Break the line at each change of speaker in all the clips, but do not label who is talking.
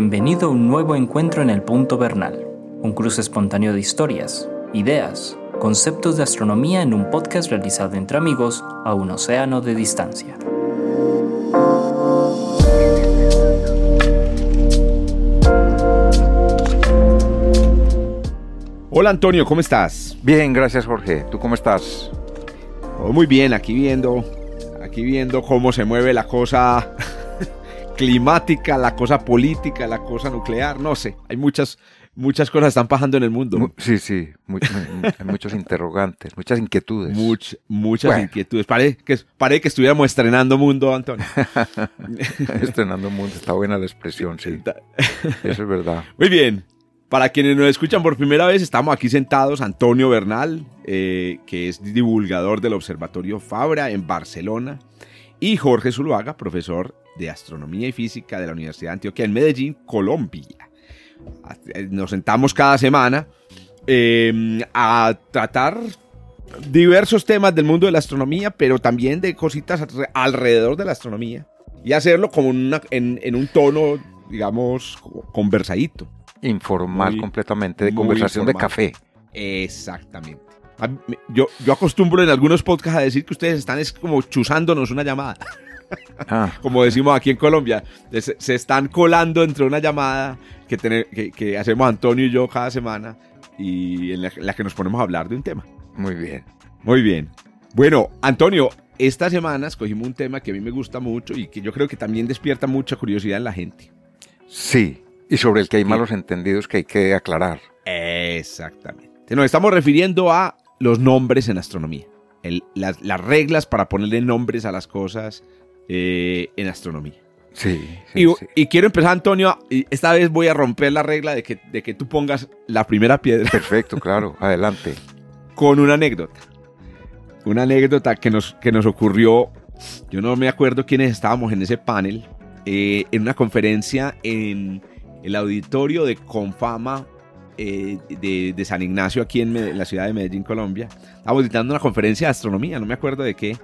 Bienvenido a un nuevo encuentro en el Punto Bernal, un cruce espontáneo de historias, ideas, conceptos de astronomía en un podcast realizado entre amigos a un océano de distancia.
Hola Antonio, ¿cómo estás?
Bien, gracias Jorge. ¿Tú cómo estás?
Oh, muy bien, aquí viendo, aquí viendo cómo se mueve la cosa climática, la cosa política, la cosa nuclear, no sé, hay muchas, muchas cosas están pasando en el mundo.
sí, sí, hay muchos interrogantes, muchas inquietudes.
muchas inquietudes. Parece que, que estuviéramos estrenando mundo, Antonio.
estrenando mundo, está buena la expresión, sí. Eso es verdad.
Muy bien, para quienes nos escuchan por primera vez, estamos aquí sentados Antonio Bernal, eh, que es divulgador del Observatorio Fabra en Barcelona, y Jorge Zuluaga, profesor de Astronomía y Física de la Universidad de Antioquia en Medellín, Colombia. Nos sentamos cada semana em, a tratar diversos temas del mundo de la astronomía, pero también de cositas alrededor de la astronomía, y hacerlo como en un tono, digamos, conversadito.
Informal completamente, de conversación de café.
Exactamente. Yo, yo acostumbro en algunos podcasts a decir que ustedes están es como chuzándonos una llamada. Ah. como decimos aquí en Colombia, se, están colando entre una llamada que, que, hacemos Antonio y yo cada semana y en la, que nos ponemos a hablar de un tema.
Muy bien.
Muy bien. Bueno, Antonio, esta semana escogimos un tema que a mí me gusta mucho y que yo creo que también despierta mucha curiosidad en la gente.
Sí, y sobre el que hay malos entendidos que hay que aclarar.
Exactamente. Nos estamos refiriendo a los nombres en astronomía. las, reglas para ponerle nombres a las cosas eh, en astronomía.
Sí,
y, quiero empezar, Antonio, y esta vez voy a romper la regla de que, de que tú pongas la primera piedra.
Perfecto, claro, adelante.
Con una anécdota. Una anécdota que nos, que nos ocurrió, yo no me acuerdo quiénes estábamos en ese panel, eh, en una conferencia en el auditorio de Confama eh, de, San Ignacio aquí en, la ciudad de Medellín, Colombia. Estábamos dictando una conferencia de astronomía, no me acuerdo de qué,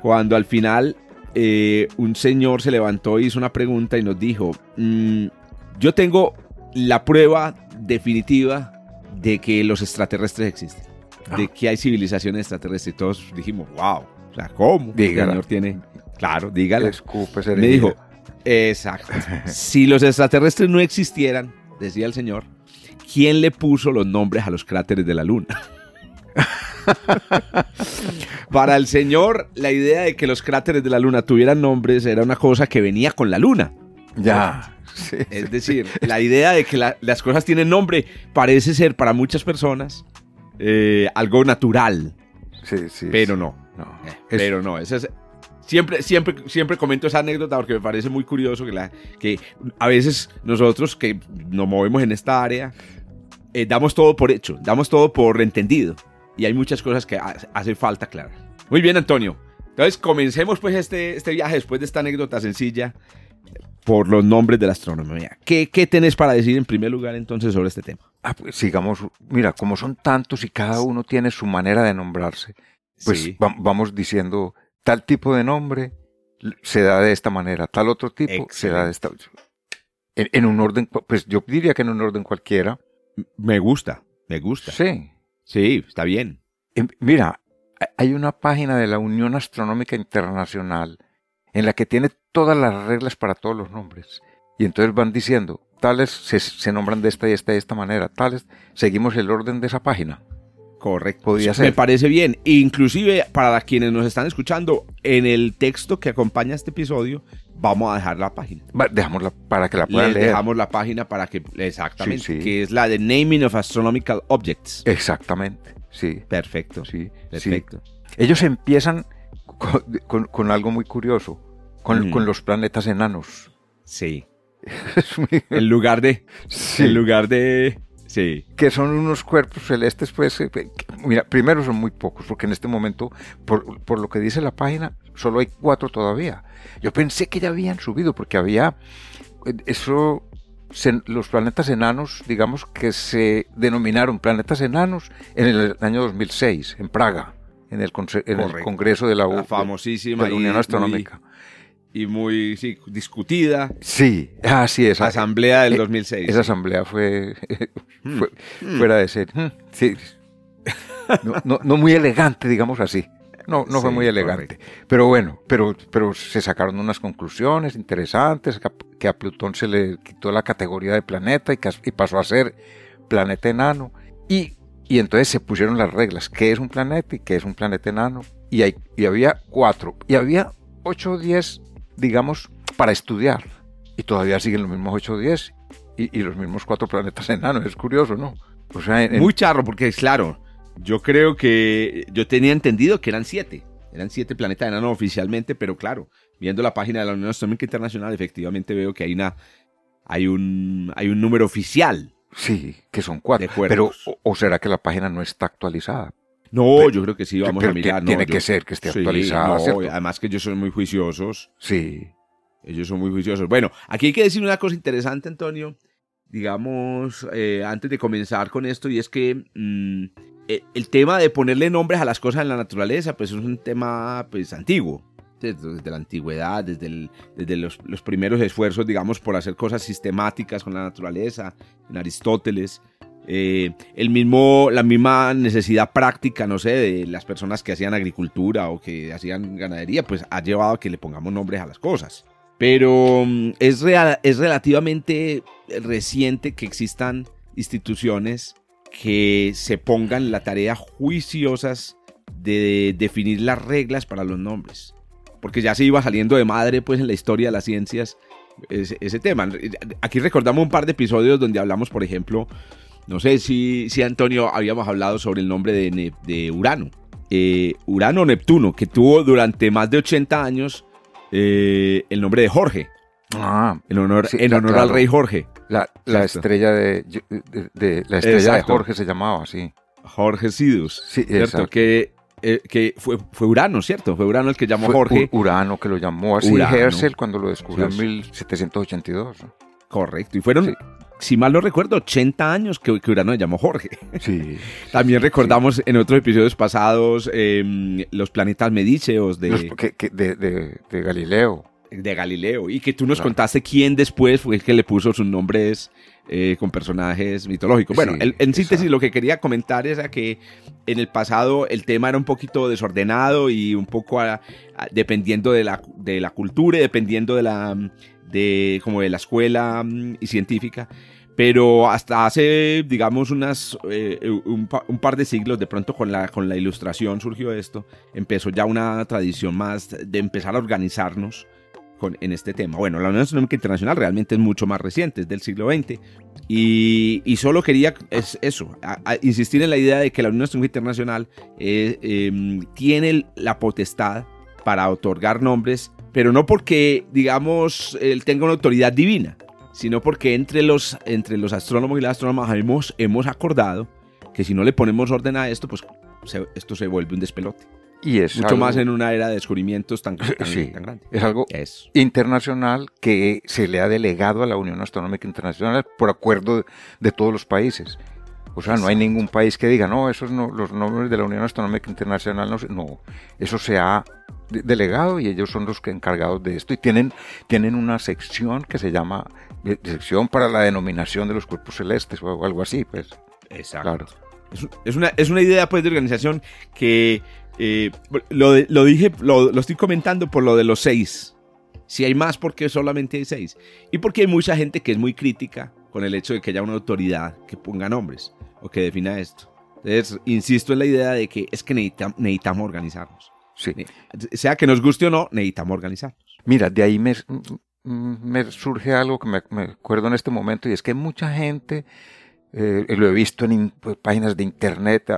cuando al final eh, un señor se levantó y hizo una pregunta y nos dijo, mm, yo tengo la prueba definitiva de que los extraterrestres existen, de ah. que hay civilizaciones extraterrestres. Y todos dijimos, wow, o sea, ¿cómo?
El señor
tiene, claro, dígale.
Me
dijo, Exacto. si los extraterrestres no existieran, decía el señor, ¿quién le puso los nombres a los cráteres de la Luna? Para el señor, la idea de que los cráteres de la Luna tuvieran nombres era una cosa que venía con la Luna.
Ya.
es decir, la idea de que las cosas tienen nombre parece ser para muchas personas eh, algo natural.
Sí, sí.
Pero no. no. Eh, pero no. Ese es, Siempre, siempre, siempre comento esa anécdota porque me parece muy curioso que, la, que a veces nosotros que nos movemos en esta área eh, damos todo por hecho, damos todo por entendido. Y hay muchas cosas que hace falta aclarar. Muy bien, Antonio. Entonces, comencemos pues este, este viaje después de esta anécdota sencilla por los nombres de la astronomía. ¿Qué, ¿Qué tenés para decir en primer lugar entonces sobre este tema?
Ah, pues sigamos, mira, como son tantos y cada uno tiene su manera de nombrarse, pues vamos diciendo tal tipo de nombre se da de esta manera, tal otro tipo se da de esta en, en, un orden, pues yo diría que en un orden cualquiera.
Me gusta, me gusta.
Sí.
Sí, está bien.
Mira, hay una página de la Unión Astronómica Internacional en la que tiene todas las reglas para todos los nombres. Y entonces van diciendo, tales se, se nombran de esta y esta y esta manera, tales, seguimos el orden de esa página.
Correcto. Podría ser. Me parece bien. Inclusive para quienes nos están escuchando, en el texto que acompaña este episodio, vamos a dejar la página.
Dejamos para que la puedan leer.
Dejamos la página para que, exactamente, que es la de Naming of Astronomical Objects.
Exactamente, sí.
Perfecto, sí. Perfecto.
Ellos empiezan con, algo muy curioso, con, con los planetas enanos.
Sí. En lugar de... En lugar de Sí.
Que son unos cuerpos celestes, pues, eh, mira, primero son muy pocos, porque en este momento, por, por, lo que dice la página, solo hay cuatro todavía. Yo pensé que ya habían subido, porque había, eh, eso, los planetas enanos, digamos que se denominaron planetas enanos en el año 2006, en Praga, en el, en el Congreso de la,
famosísima
Unión Astronómica.
Y muy sí, discutida.
Sí, así es.
Asamblea del 2006.
Eh, esa asamblea fue, hmm. fue hmm. fuera de ser. Hmm, sí. No, no, muy elegante, digamos así. No, no fue muy elegante. Pero bueno, pero, pero se sacaron unas conclusiones interesantes, que a, Plutón se le quitó la categoría de planeta y, y pasó a ser planeta enano. Y, y, entonces se pusieron las reglas, qué es un planeta y qué es un planeta enano. Y, hay, y había cuatro, y había ocho o diez, digamos, para estudiar. Y todavía siguen los mismos ocho o diez y, y los mismos cuatro planetas enanos. Es curioso, ¿no?
O sea, Muy charro, porque es claro, yo creo que yo tenía entendido que eran siete. Eran siete planetas enanos oficialmente, pero claro, viendo la página de la Unión Astronómica Internacional, efectivamente veo que hay una hay un hay un número oficial.
Sí, que son cuatro. Pero o, será que la página no está actualizada?
No, yo creo que sí, vamos a mirar.
Tiene que ser que esté actualizada.
además que ellos son muy juiciosos.
Sí.
Ellos son muy juiciosos. Bueno, aquí hay que decir una cosa interesante, Antonio. Digamos, eh, antes de comenzar con esto, y es que mm, eh, el tema de ponerle nombres a las cosas en la naturaleza, pues es un tema pues antiguo. Desde, la antigüedad, desde, desde los, primeros esfuerzos, digamos, por hacer cosas sistemáticas con la naturaleza, en Aristóteles, eh, el mismo, la misma necesidad práctica, no sé, de las personas que hacían agricultura o que hacían ganadería, pues ha llevado a que le pongamos nombres a las cosas. Pero mm, es, real, es relativamente reciente que existan instituciones que se pongan la tarea juiciosas de definir las reglas para los nombres. Porque ya se iba saliendo de madre pues en la historia de las ciencias ese, tema. Aquí recordamos un par de episodios donde hablamos, por ejemplo, no sé si, si Antonio habíamos hablado sobre el nombre de, de Urano. Eh, Urano Neptuno, que tuvo durante más de 80 años eh, el nombre de Jorge.
Ah,
en honor, en honor al rey Jorge.
La, estrella de, la estrella de Jorge se llamaba así.
Jorge Sidus.
Sí, ¿cierto?
Que, eh, que fue, fue Urano, ¿cierto? Fue Urano el que llamó Jorge.
Urano que lo llamó así Herschel cuando lo descubrió en 1782.
Correcto. Y fueron, si mal no recuerdo, 80 años que, Urano le llamó Jorge.
Sí.
También recordamos en otros episodios pasados em, los planetas medíceos de,
de Galileo
de Galileo y que tú nos contaste quién después fue el que le puso sus nombres eh, con personajes mitológicos. Bueno, en síntesis lo que quería comentar es que en el pasado el tema era un poquito desordenado y un poco dependiendo de la, de la cultura y dependiendo de la, de, como de la escuela mm, y científica. Pero hasta hace, digamos, unas, eh, un, un, par de siglos, de pronto con la, con la ilustración surgió esto, empezó ya una tradición más de empezar a organizarnos en este tema. Bueno, la Unión Astronómica Internacional realmente es mucho más reciente, es del siglo XX. Y, solo quería es eso, insistir en la idea de que la Unión Astronómica Internacional eh, em, tiene la potestad para otorgar nombres, pero no porque, digamos, él tenga una autoridad divina, sino porque entre los, entre los astrónomos y las astrónomas hemos, hemos acordado que si no le ponemos orden a esto, pues esto se vuelve un despelote.
Y es
Mucho más en una era de descubrimientos tan, grande.
Es algo internacional que se le ha delegado a la Unión Astronómica Internacional por acuerdo de, todos los países. O sea, no hay ningún país que diga, no, esos no, los nombres de la Unión Astronómica Internacional no, no eso se ha delegado y ellos son los que encargados de esto y tienen, tienen una sección que se llama eh, sección para la denominación de los cuerpos celestes o algo así, pues.
Exacto. Es, una, es una idea pues de organización que eh, lo, lo, dije, lo, lo, estoy comentando por lo de los seis. Si hay más, porque solamente hay seis? Y porque hay mucha gente que es muy crítica con el hecho de que haya una autoridad que ponga nombres o que defina esto. Entonces, insisto en la idea de que es que necesitamos, necesitamos organizarnos.
Sí.
Sea que nos guste o no, necesitamos organizarnos.
Mira, de ahí me, me surge algo que me, me, acuerdo en este momento y es que mucha gente, eh, lo he visto en pues, páginas de internet,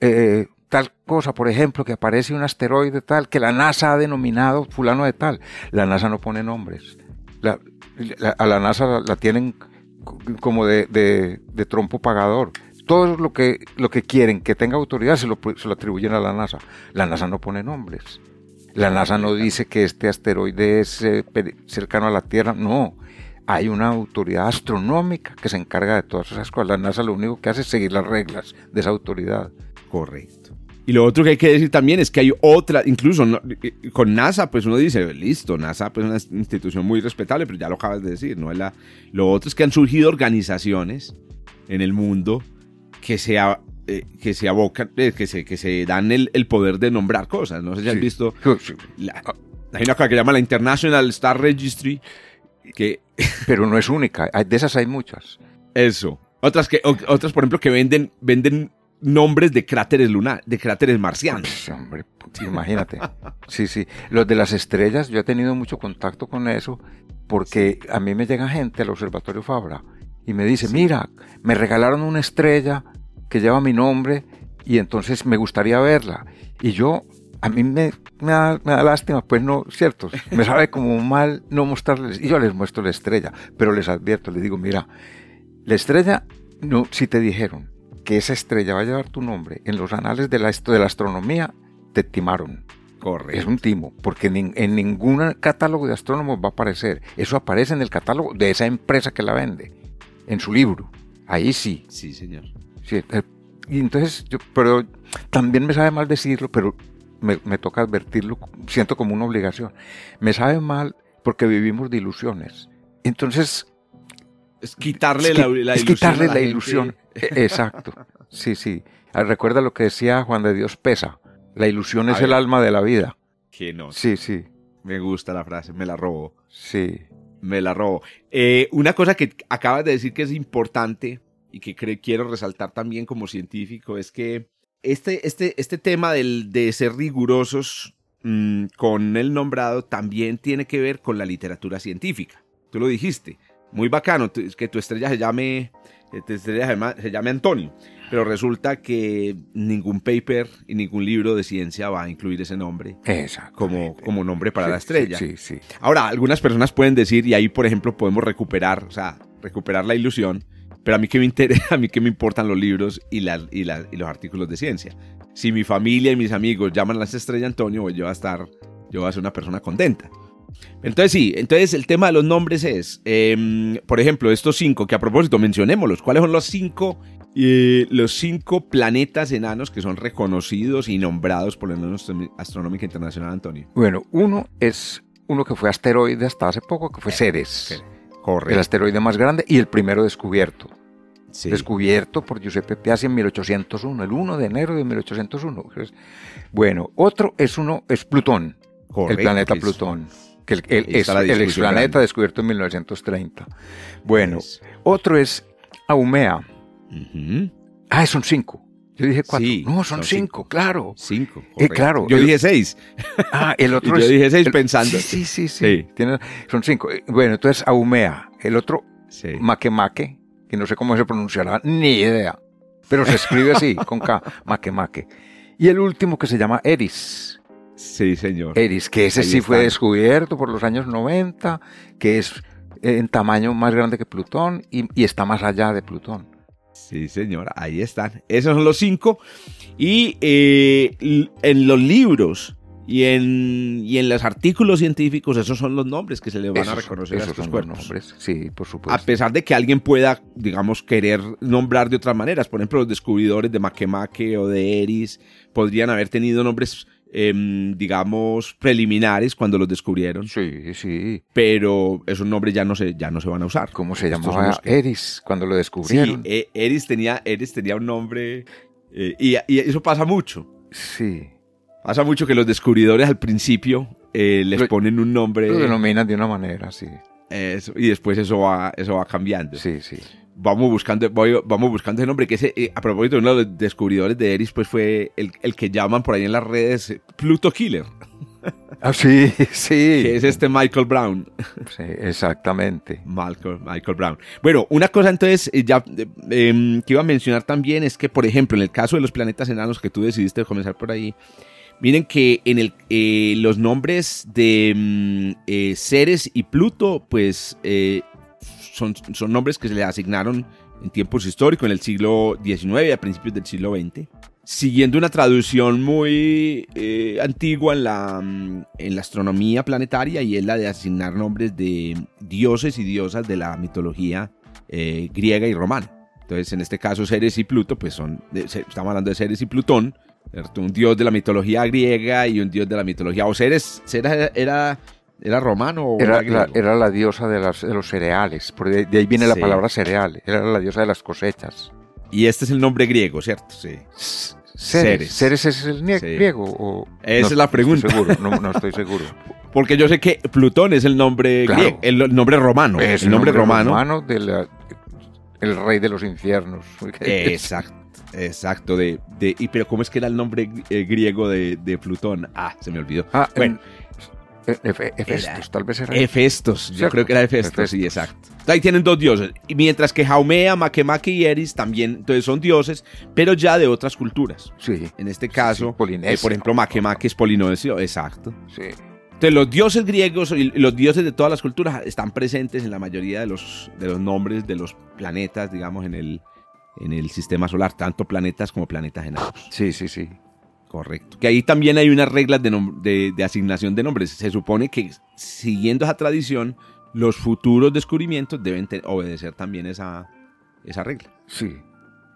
eh, tal cosa, por ejemplo, que aparece un asteroide tal, que la NASA ha denominado fulano de tal. La NASA no pone nombres. a la NASA la, tienen como de, de, trompo pagador. Todo lo que, lo que quieren que tenga autoridad se lo, se lo atribuyen a la NASA. La NASA no pone nombres. La NASA no dice que este asteroide es eh, cercano a la Tierra. No, hay una autoridad astronómica que se encarga de todas esas cosas. La NASA lo único que hace es seguir las reglas de esa autoridad.
Correcto. Y lo otro que hay que decir también es que hay otra, incluso no- con NASA, pues uno dice, listo, NASA pues es una institución muy respetable, pero ya lo acabas de decir, ¿no? Es la- lo otro es que han surgido organizaciones en el mundo que se, a- eh, que se abocan, eh, que se, que se dan el, el poder de nombrar cosas. No sé si has
Sí.
visto,
Sí,
la- hay una cosa que llama la International Star Registry, que
Pero no es única, de esas hay muchas.
eso. Otras, que, otras por ejemplo, que venden, venden nombres de cráteres lunar, de cráteres marcianos.
Pues, hombre, imagínate. Sí, sí. Los de las estrellas, yo he tenido mucho contacto con eso porque a mí me llega gente al Observatorio Fabra y me dice, mira, me regalaron una estrella que lleva mi nombre y entonces me gustaría verla. Y yo, a mí me, me, da, me da lástima, pues no, cierto, me sabe como mal no mostrarles. Y yo les muestro la estrella, pero les advierto, les digo, mira, la estrella, no, si te dijeron que esa estrella va a llevar tu nombre en los anales de la, de la astronomía, te timaron.
Correcto.
Es un timo, porque nin- en ningún catálogo de astrónomos va a aparecer. Eso aparece en el catálogo de esa empresa que la vende, en su libro. Ahí sí.
Sí, señor.
Sí, eh, y entonces, yo, pero también me sabe mal decirlo, pero me, me toca advertirlo, siento como una obligación. Me sabe mal porque vivimos de ilusiones. Entonces,
Es quitarle
es,
la, la
es
ilusión.
quitarle
la
ilusión. E- Exacto. Sí, sí. Ah, Recuerda lo que decía Juan de Dios Pesa. La ilusión
A
es
ver.
el alma de la vida.
Que no.
Sí, sí,
Me gusta la frase, me la robo.
sí.
Me la robo. Eh, una cosa que acabas de decir que es importante y que quiero resaltar también como científico es que este, este, este tema del, de ser rigurosos mm, con el nombrado también tiene que ver con la literatura científica. Tú lo dijiste. Muy bacano que tu estrella se llame, que tu estrella se llama- se llame Antonio. Pero resulta que ningún paper y ningún libro de ciencia va a incluir ese nombre como, como nombre para
Sí,
la estrella.
Sí. sí.
Ahora, algunas personas pueden decir, y ahí, por ejemplo, podemos recuperar, o sea, recuperar la ilusión, pero a mí que me interesa, a mí que me importan los libros y, la- y, la- y los artículos de ciencia. Si mi familia y mis amigos llaman a esa estrella Antonio, yo voy a estar, yo voy a ser una persona contenta. Entonces sí, entonces el tema de los nombres es, em, por ejemplo, estos cinco, que a propósito mencionémoslos, ¿cuáles son los cinco, eh, los cinco planetas enanos que son reconocidos y nombrados por la Unión Astro- Astronómica Internacional, Antonio?
Bueno, uno es uno que fue asteroide hasta hace poco, que fue Ceres. El asteroide más grande y el primero descubierto.
Sí.
Descubierto por Giuseppe Piazzi en 1801, el 1 de enero de 1801. Pues, Bueno, otro es uno, es Plutón,
Correcto,
el planeta
es-
Plutón. Que el, el- es el explaneta descubierto en 1930. Bueno,
Es-
otro es Aumea. Ah, son cinco. Yo dije cuatro.
Sí,
no, son, cinco, claro.
Cinco.
Eh, claro,
Yo
el-
dije seis.
Ah, el otro
yo
es.
dije seis
el-
pensando.
Sí, sí, sí. sí. Tiene- son cinco. Bueno, entonces Aumea. El otro,
Sí.
Que no sé cómo se pronunciará, ni idea. Pero se escribe así, con K, Makemake. Y el último que se llama Eris.
Sí, señor.
Eris, que ese
Ahí
sí fue descubierto por los años 90, que es en tamaño más grande que Plutón y, y está más allá de Plutón.
Sí, señor. Ahí están. Esos son los cinco. Y eh, en los libros y en, y en los artículos científicos, esos son los nombres que se le van a reconocer a
esos
estos
son los
cuerpos.
nombres. Sí, por
A
supuesto.
pesar de que alguien pueda, digamos, querer nombrar de otras maneras. Por ejemplo, los descubridores de Makemake o de Eris podrían haber tenido nombres, em, digamos, preliminares cuando los descubrieron.
Sí, sí.
Pero esos nombres ya no se, ya no se van a usar.
¿Cómo se llamaba
que-
Eris cuando lo
Sí,
descubrieron?
eh, Eris tenía, Eris tenía un nombre. eh, y, y eso pasa mucho.
Sí.
Pasa mucho que los descubridores al principio eh, les
Lo-
ponen un nombre.
Lo denominan de una manera, sí.
eso, y después eso va, eso va cambiando.
Sí, sí.
Vamos buscando, voy- vamos buscando ese nombre, que ese, eh, a propósito, uno de los descubridores de Eris, pues fue el, el que llaman por ahí en las redes Pluto Killer,
Ah, sí, sí.
que es este Michael Brown.
Sí, exactamente.
Michael, Michael Brown. Bueno, una cosa entonces eh, ya eh, em, que iba a mencionar también es que, por ejemplo, en el caso de los planetas enanos que tú decidiste comenzar por ahí, miren que en el, eh, los nombres de mm, eh, Ceres y Pluto, pues eh, son, son nombres que se le asignaron en tiempos históricos, en el siglo XIX, a principios del siglo XX, siguiendo una traducción muy antigua en la, mm, en la astronomía planetaria y es la de asignar nombres de dioses y diosas de la mitología griega y romana. Entonces, en este caso, Ceres y Pluto, pues son, estamos hablando de Ceres y Plutón, ¿cierto? Un dios de la mitología griega y un dios de la mitología. ¿O Ceres, Ceres era, era romano o
Era,
era
la,
griego?
era la diosa de, las- de los cereales, por de, de ahí viene la palabra cereal, era la diosa de las cosechas.
Y este es el nombre griego, ¿cierto? Sí.
Ceres.
Ceres.
¿Ceres es el
Sí.
griego? O...
Esa
No
es la
estoy
pregunta.
seguro, no, no estoy seguro.
Porque yo sé que Plutón es el nombre
Claro.
griego, el, nombre romano.
es
el nombre, romano.
de la- el rey de los infiernos.
Exacto, exacto. De, de, y, pero ¿cómo es que era el nombre eh, griego de, de Plutón? Ah, se me olvidó.
Ah,
Bueno.
en- eh, Efe- Hefestos,
Era-
tal vez era.
Hefestos, yo
¿Cierto?
creo que era Hefestos, sí, exacto. Ahí tienen dos dioses. Y mientras que Jaumea, Makemake y Eris también entonces son dioses, pero ya de otras culturas.
Sí,
En este caso,
sí,
eh, por ejemplo, Makemake es polinesio, exacto.
sí.
Entonces, los dioses griegos y y los dioses de todas las culturas están presentes en la mayoría de los, de los nombres de los planetas, digamos, en el, en el sistema solar, tanto planetas como planetas enanos.
Sí, sí, sí.
Correcto. Que ahí también hay unas reglas de, de- de asignación de nombres. Se supone que siguiendo esa tradición, los futuros descubrimientos deben obedecer también esa, esa regla.
Sí,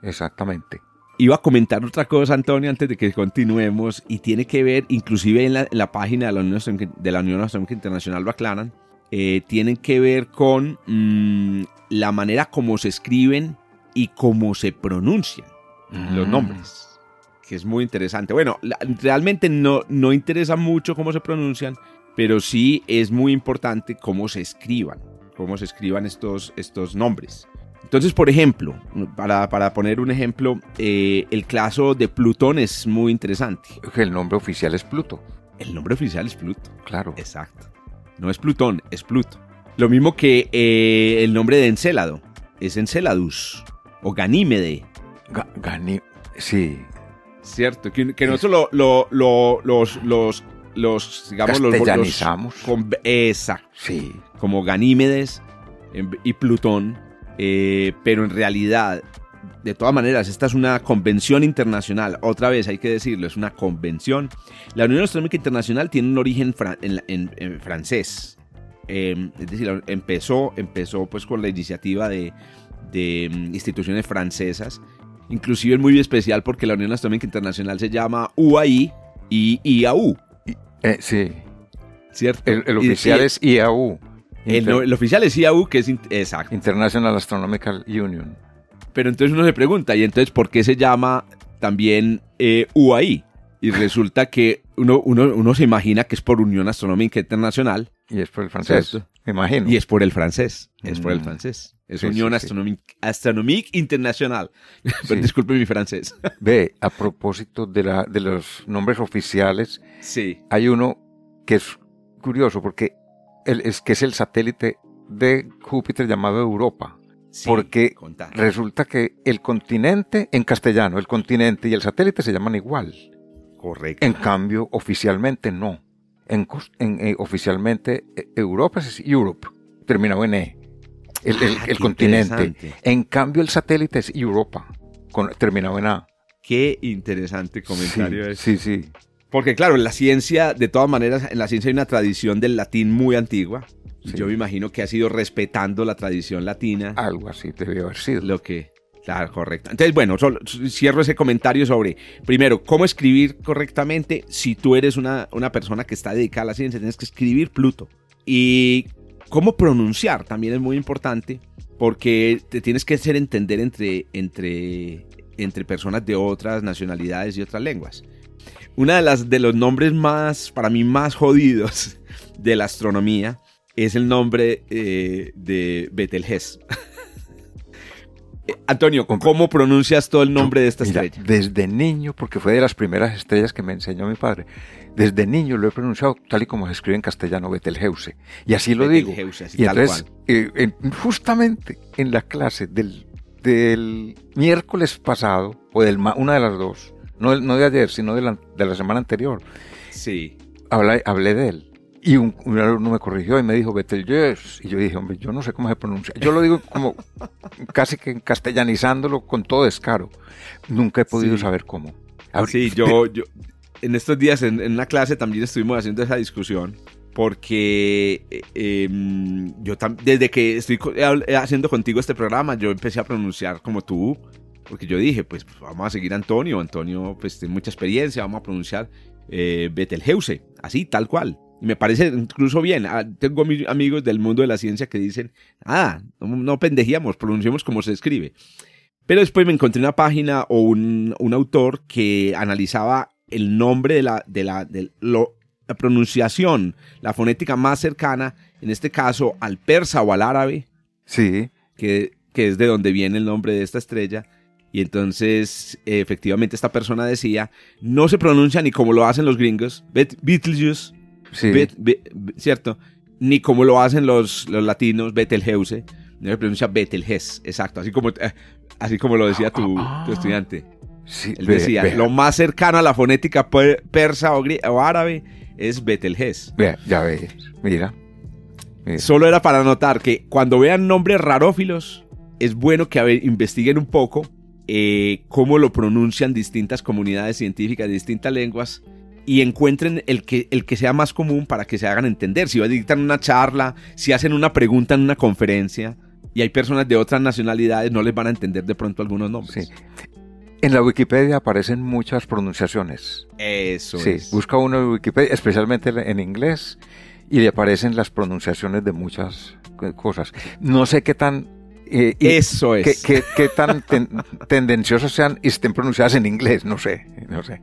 exactamente.
Iba a comentar otra cosa, Antonio, antes de que continuemos, y tiene que ver, inclusive en la, en la página de la Unión Astronómica, de la Unión Astronómica Internacional lo aclaran, eh, tienen que ver con mm, la manera como se escriben y cómo se pronuncian los
Mm.
nombres, que es muy interesante. Bueno, la- realmente no, no interesa mucho cómo se pronuncian, pero sí es muy importante cómo se escriban, cómo se escriban estos, estos nombres. Entonces, por ejemplo, para, para poner un ejemplo, eh, el caso de Plutón es muy interesante.
El nombre oficial es Pluto,
El nombre oficial es Pluto.
claro.
Exacto. No es Plutón, es Pluto. Lo mismo que eh, el nombre de Encélado. Es Enceladus o Ganímede.
Ga- Gani- sí,
Cierto, que, que nosotros lo, lo- lo- los, los, los, digamos, los,
Castellanizamos.
exacto,
sí.
como Ganímedes em, y Plutón, eh, pero en realidad, de todas maneras, esta es una convención internacional, otra vez hay que decirlo, es una convención. La Unión Astronómica Internacional tiene un origen fran- en, la- en- en francés, Eh, es decir, empezó, empezó pues con la iniciativa de, de mm, instituciones francesas, inclusive es muy especial porque la Unión Astronómica Internacional se llama UAI y IAU,
Eh, sí.
¿cierto?
El, oficial
y-
es IAU.
el, oficial es IAU, que es exacto.
International Astronomical Union.
Pero entonces uno se pregunta, ¿y entonces por qué se llama también eh, UAI? Y resulta que uno, uno, uno se imagina que es por Unión Astronómica Internacional
Y es por el francés,
Cierto.
imagino.
y es por el francés. Es por el
Mm.
francés. Es
Sí,
Unión
sí, sí.
Astronomique, Astronomique Internacional. Pero disculpe mi francés.
Ve, a propósito de, la, de los nombres oficiales,
sí.
hay uno que es curioso porque el- es que es el satélite de Júpiter llamado Europa. Porque
contá.
Resulta que el continente, en castellano, el continente y el satélite se llaman igual.
Correcto.
En cambio, oficialmente no. En, eh, oficialmente eh, Europa es Europe, terminado en E. El,
Ah,
el continente. En cambio, el satélite es Europa, con, terminado en A.
Qué interesante comentario
sí,
es.
sí, sí.
Porque claro, en la ciencia, de todas maneras, en la ciencia hay una tradición del latín muy antigua.
Sí.
Yo me imagino que ha sido respetando la tradición latina.
Algo así debió haber sido.
Lo que. Claro, correcto. Entonces, bueno, solo- cierro ese comentario sobre, primero, cómo escribir correctamente. Si tú eres una, una persona que está dedicada a la ciencia, tienes que escribir Pluto. Y cómo pronunciar también es muy importante, porque te tienes que hacer entender entre, entre, entre personas de otras nacionalidades y otras lenguas. Una de las de los nombres más, para mí, más jodidos de la astronomía es el nombre eh, de Betelgeuse. Antonio, ¿cómo pronuncias todo el nombre de esta
Mira,
estrella?
Desde niño, porque fue de las primeras estrellas que me enseñó mi padre, desde niño lo he pronunciado tal y como se escribe en castellano, Betelgeuse. Y así lo digo.
Betelgeuse, así
Y
tal
entonces,
cual.
eh, en- justamente en la clase del, del miércoles pasado, o del una de las dos, no, no de ayer, sino de la, de la semana anterior,
Sí.
hablé, hablé de él. Y un, un alumno me corrigió y me dijo Betelgeuse. Y yo dije, hombre, yo no sé cómo se pronuncia. Yo lo digo como casi que castellanizándolo con todo descaro. Nunca he podido
Sí.
saber cómo. Ahora-
Sí, yo, yo en estos días en, en una clase también estuvimos haciendo esa discusión porque eh, em, yo desde que estoy eh, eh, haciendo contigo este programa yo empecé a pronunciar como tú porque yo dije, pues vamos a seguir a Antonio, Antonio pues tiene mucha experiencia, vamos a pronunciar eh, Betelgeuse, así, tal cual. Y me parece incluso bien. Ah, tengo amigos del mundo de la ciencia que dicen, ah, no, no pendejíamos, pronunciemos como se escribe. Pero después me encontré una página o un, un autor que analizaba el nombre de la, de la, de lo, la pronunciación, la fonética más cercana, en este caso al persa o al árabe.
Sí.
Que, que es de donde viene el nombre de esta estrella. Y entonces, efectivamente, esta persona decía, no se pronuncia ni como lo hacen los gringos, Betelgeuse, sí. ¿cierto? Ni como lo hacen los, los latinos, Betelgeuse, no se pronuncia Betelgeuse, exacto, así como, eh, así como lo decía tu, ah. tu estudiante. Sí, Él decía, lo más cercano a la fonética persa o, o árabe es Betelgeuse.
ya ves, mira.
Solo era para notar que cuando vean nombres rarófilos, es bueno que investiguen un poco eh, cómo lo pronuncian distintas comunidades científicas de distintas lenguas y encuentren el que, el que sea más común para que se hagan entender. Si dictan una charla, si hacen una pregunta en una conferencia y hay personas de otras nacionalidades, no les van a entender de pronto algunos nombres.
En la Wikipedia aparecen muchas pronunciaciones.
Eso
sí, busca uno en Wikipedia, especialmente en inglés, y le aparecen las pronunciaciones de muchas cosas. No sé qué tan
eh, Eso es.
Qué, tan tendenciosas sean y estén pronunciadas en inglés, no sé, no sé.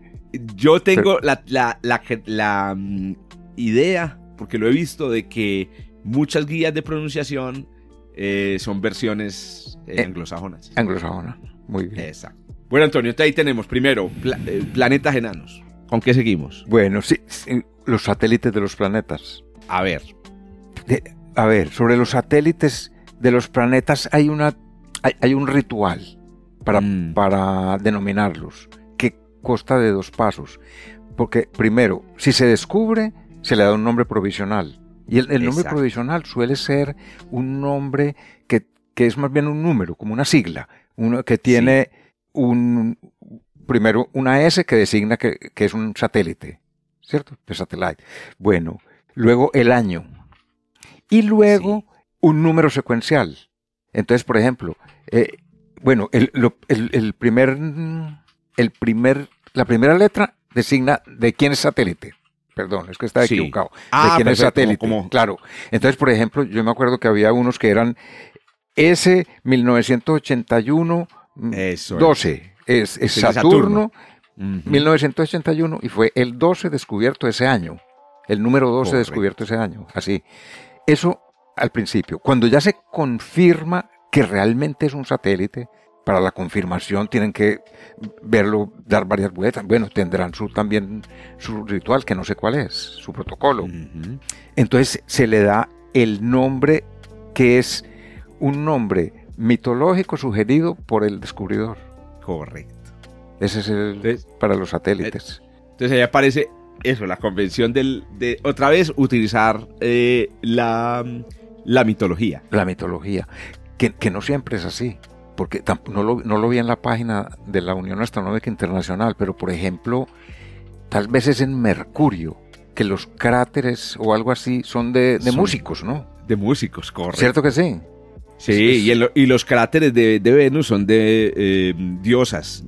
Yo tengo la, la, mm, idea, porque lo he visto, de que muchas guías de pronunciación eh, son versiones eh, anglosajonas.
Anglosajonas, muy bien.
Exacto. Bueno, Antonio, ahí tenemos primero eh, planetas enanos. ¿Con qué seguimos?
Bueno, sí, los satélites de los planetas.
A ver.
a ver, sobre los satélites de los planetas hay, una, hay, un ritual para, mm. para denominarlos consta de dos pasos. Porque primero, si se descubre, se le da un nombre provisional. Y el, nombre provisional suele ser un nombre que, es más bien un número, como una sigla, uno que tiene un, primero una S que designa que, es un satélite, ¿cierto? De satellite. Bueno, luego el año. Y luego un número secuencial. Entonces, por ejemplo, eh, bueno, el, primer, el primer, la primera letra designa de quién es satélite. Perdón, es que está equivocado. de
ah,
quién es satélite. Claro. Entonces, por ejemplo, yo me acuerdo que había unos que eran S 1981 12 es, Saturno, 1981 y fue el 12 descubierto ese año. El número 12 descubierto ese año. Así. Eso al principio. Cuando ya se confirma que realmente es un satélite, para la confirmación tienen que verlo, dar varias vueltas. Bueno, tendrán su, también su ritual, que no sé cuál es, su protocolo. Entonces se le da el nombre que es un nombre mitológico sugerido por el descubridor.
Correcto.
Ese es el para los satélites.
Eh, entonces ahí aparece eso, la convención del, de otra vez utilizar eh, la, la, mitología.
La mitología, que, que, no siempre es así, porque no lo, no lo vi en la página de la Unión Astronómica Internacional, pero por ejemplo, tal vez es en Mercurio, que los cráteres o algo así son de, de músicos, ¿no?
De músicos, correcto.
¿Cierto que sí?
Sí, y, los cráteres de, Venus son de eh, diosas,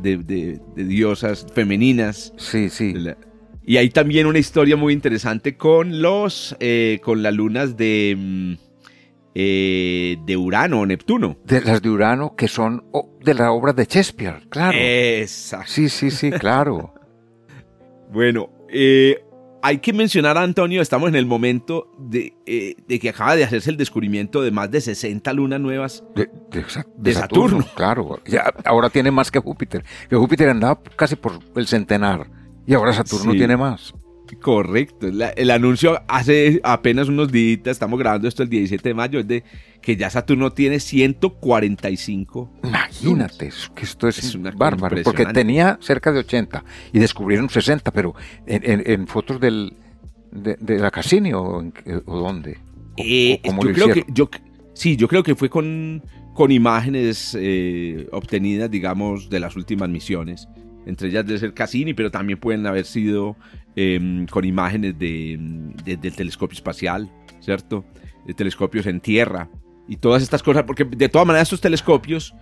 de, diosas femeninas.
Sí, sí.
Y hay también una historia muy interesante con los, eh, con las lunas de, mm, eh, de Urano o Neptuno.
De las de Urano que son de la obra de Shakespeare, claro.
Exacto.
Sí, sí, sí, claro.
bueno, eh, hay que mencionar a Antonio, estamos en el momento de, eh, que acaba de hacerse el descubrimiento de más de 60 lunas nuevas
de, Saturno, Claro, ya, ahora tiene más que Júpiter. Que Júpiter andaba casi por el centenar y ahora Saturno tiene más.
Correcto. el anuncio hace apenas unos días, estamos grabando esto el 17 de mayo, es de que ya Saturno tiene 145.
Imagínate, que esto es, bárbaro, porque tenía cerca de 80 y descubrieron 60, pero en, fotos del, de, la Cassini o, o dónde.
Eh, yo creo que yo, sí, yo creo que fue con, con imágenes eh, obtenidas, digamos, de las últimas misiones. Entre ellas de ser Cassini, pero también pueden haber sido Em, con imágenes de, del telescopio espacial, ¿cierto? De telescopios en tierra y todas estas cosas, porque de todas maneras estos telescopios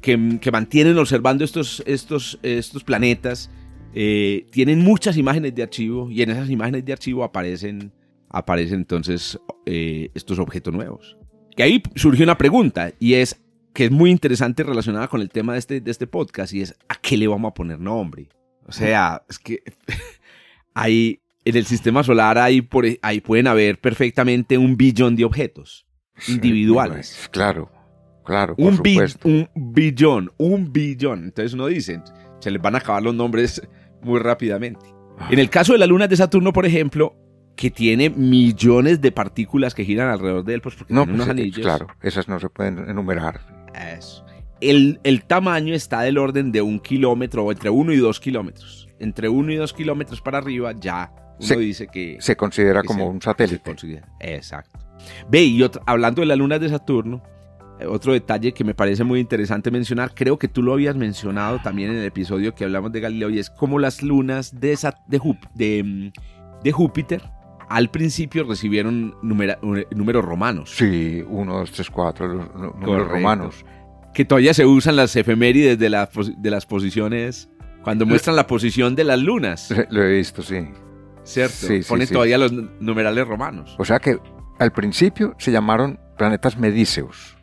que, que mantienen observando estos, estos, estos planetas eh, tienen muchas imágenes de archivo y en esas imágenes de archivo aparecen, aparecen entonces eh, estos objetos nuevos. Que ahí surgió una pregunta y es que es muy interesante relacionada con el tema de este, de este podcast y es ¿a qué le vamos a poner nombre? O sea, es que hay, en el sistema solar hay, por, ahí pueden haber perfectamente un billón de objetos individuales.
claro, claro. Por
un,
supuesto.
un billón, un billón. Entonces uno dice, se les van a acabar los nombres muy rápidamente.
Ah.
En el caso de las lunas de Saturno, por ejemplo, que tiene millones de partículas que giran alrededor de él, pues porque
no,
tiene unos
pues, eh,
anillos.
claro, esas no se pueden enumerar.
Eso. El, el tamaño está del orden de un kilómetro o entre uno y dos kilómetros. Entre uno y dos kilómetros para arriba ya uno
Se-
dice que...
Se considera
que
como
se-
un satélite.
Exacto. Ve, y otro- hablando de las lunas de Saturno, eh, otro detalle que me parece muy interesante mencionar, creo que tú lo habías mencionado también en el episodio que hablamos de Galileo, y es como las lunas de, mm, de Júpiter al principio recibieron eh, números romanos,
Sí, uno, dos, tres, cuatro, los nu- números
Correcto.
romanos.
que todavía se usan las efemérides de, la pos- de las posiciones, cuando muestran la posición de las lunas,
Lo he visto, sí.
¿cierto?
Sí, sí,
Ponen
sí.
todavía los n- numerales romanos.
O sea que al principio se llamaron planetas medíceos.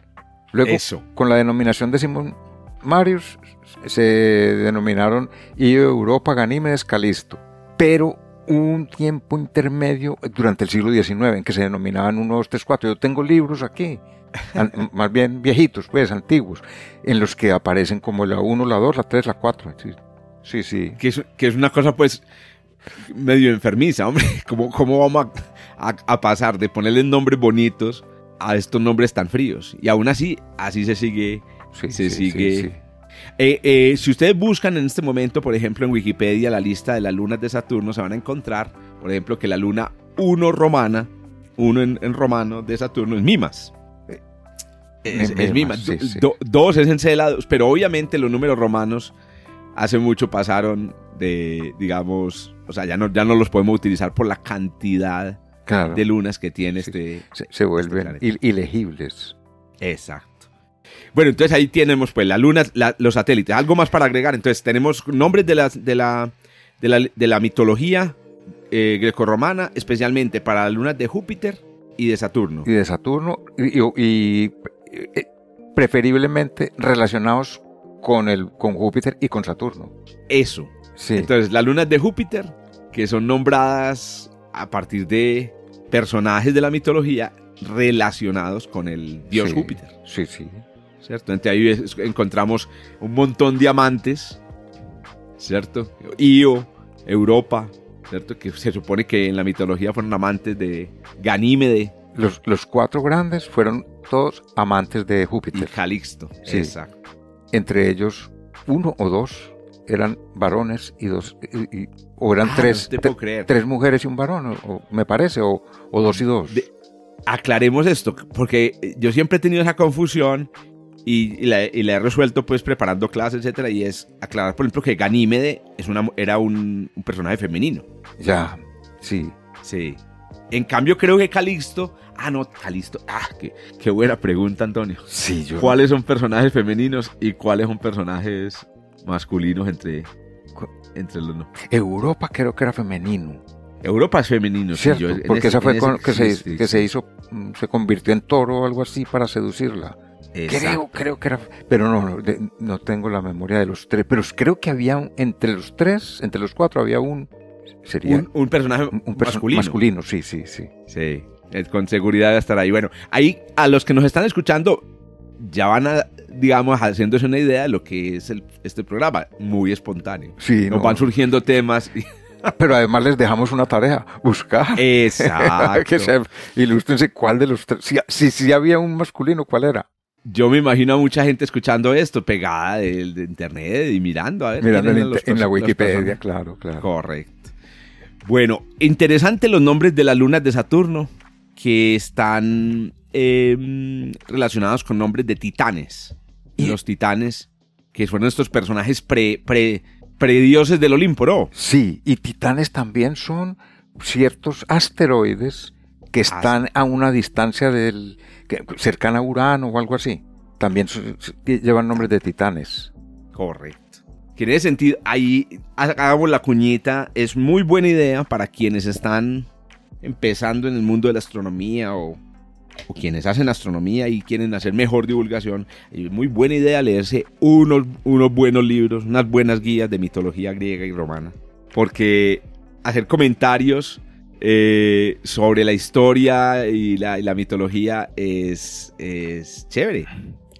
Luego,
Eso.
con la denominación de Simón Marius, se denominaron Io, Europa, Ganímedes, Calisto. Pero un tiempo intermedio durante el siglo XIX en que se denominaban 1, 2, 3, 4. Yo tengo libros aquí, an- más bien viejitos, pues, antiguos, en los que aparecen como la 1, la 2, la 3, la 4. Sí, sí. sí.
que es, que es una cosa pues medio enfermiza, hombre. ¿Cómo, cómo vamos a, a- a pasar de ponerle nombres bonitos a estos nombres tan fríos? Y aún así, así se sigue.
sí,
Se
sí,
sigue-
sí.
Eh, eh, si ustedes buscan en este momento, por ejemplo, en Wikipedia la lista de las lunas de Saturno, se van a encontrar, por ejemplo, que la luna 1 romana, 1 en, en romano de Saturno es Mimas. Es,
Mimas,
es Mimas.
sí,
Do-
sí.
do- dos es Encelados, pero obviamente los números romanos hace mucho pasaron de, digamos, o sea, ya no, ya no los podemos utilizar por la cantidad
Claro.
de lunas que tiene
Sí.
este,
se, se vuelven il- ilegibles.
Exacto. Bueno, entonces ahí tenemos pues la luna, la- los satélites. Algo más para agregar. Entonces tenemos nombres de, las, de, la, de, la, de la mitología eh, grecorromana, especialmente para las lunas de Júpiter y de Saturno.
y de Saturno y, y- y, eh, preferiblemente relacionados con el con Júpiter y con Saturno.
Eso.
Sí,
Entonces las lunas de Júpiter, que son nombradas a partir de personajes de la mitología relacionados con el dios
Sí.
Júpiter.
sí, sí.
¿cierto? Entonces ahí es- encontramos un montón de amantes, ¿cierto? Io, Europa, ¿cierto? Que se supone que en la mitología fueron amantes de Ganímede
Los, los cuatro grandes fueron todos amantes de
y
Júpiter.
Calixto.
Sí.
Exacto.
Entre ellos, uno o dos eran varones y dos, y- y- o eran
Ah,
tres,
no te
tre-
puedo creer.
tres mujeres y un varón, o, o me parece, o, o dos y dos.
De- Aclaremos esto, porque yo siempre he tenido esa confusión y, y la, y la he resuelto pues preparando clases, etcétera, y es aclarar, por ejemplo, que Ganímede es una, era un, un personaje femenino.
Ya, sí.
Sí. En cambio, creo que Calixto. Ah, no, Calixto. Ah, qué, qué buena pregunta, Antonio.
Sí, yo.
¿Cuáles son personajes femeninos y cuáles son personajes masculinos entre, entre los no?
Europa creo que era femenino.
Europa es femenino, sí,
Cierto,
yo en
porque
ese-
esa fue con-
ese-
que, se,
sí, sí,
que
sí.
se hizo, mm, se convirtió en toro o algo así para seducirla. Creo, creo que era, pero no, no, de- no tengo la memoria de los tres, pero creo que había un- entre los tres, entre los cuatro había un, sería
Un, un personaje
un, perso-
masculino.
masculino, sí, sí, sí.
Sí, con seguridad va a estar ahí. Bueno, ahí a los que nos están escuchando ya van a, digamos, haciéndose una idea de lo que es el- este programa. Muy espontáneo.
Sí,
Nos
no,
van surgiendo temas. y-
pero además les dejamos una tarea, buscar.
Exacto.
que se ilústrense cuál de los tres, si, si, si había un masculino, ¿cuál era?
Yo me imagino a mucha gente escuchando esto, pegada de internet y mirando a ver.
Mirando en,
los
en la Wikipedia, claro, claro.
Correcto. Bueno, interesante los nombres de las lunas de Saturno que están eh, relacionados con nombres de titanes. Y los titanes, que fueron estos personajes pre, pre, predioses del Olimpo, ¿no?
Sí, y titanes también son ciertos asteroides que están a una distancia del cercana a Urano o algo así. también llevan nombres de titanes.
Correcto. Que en ese sentido, ahí hagamos la cuñita. Es muy buena idea para quienes están empezando en el mundo de la astronomía o, o quienes hacen astronomía y quieren hacer mejor divulgación. Es muy buena idea leerse unos, unos buenos libros, unas buenas guías de mitología griega y romana. Porque hacer comentarios eh, sobre la historia y la, y la mitología es, es chévere.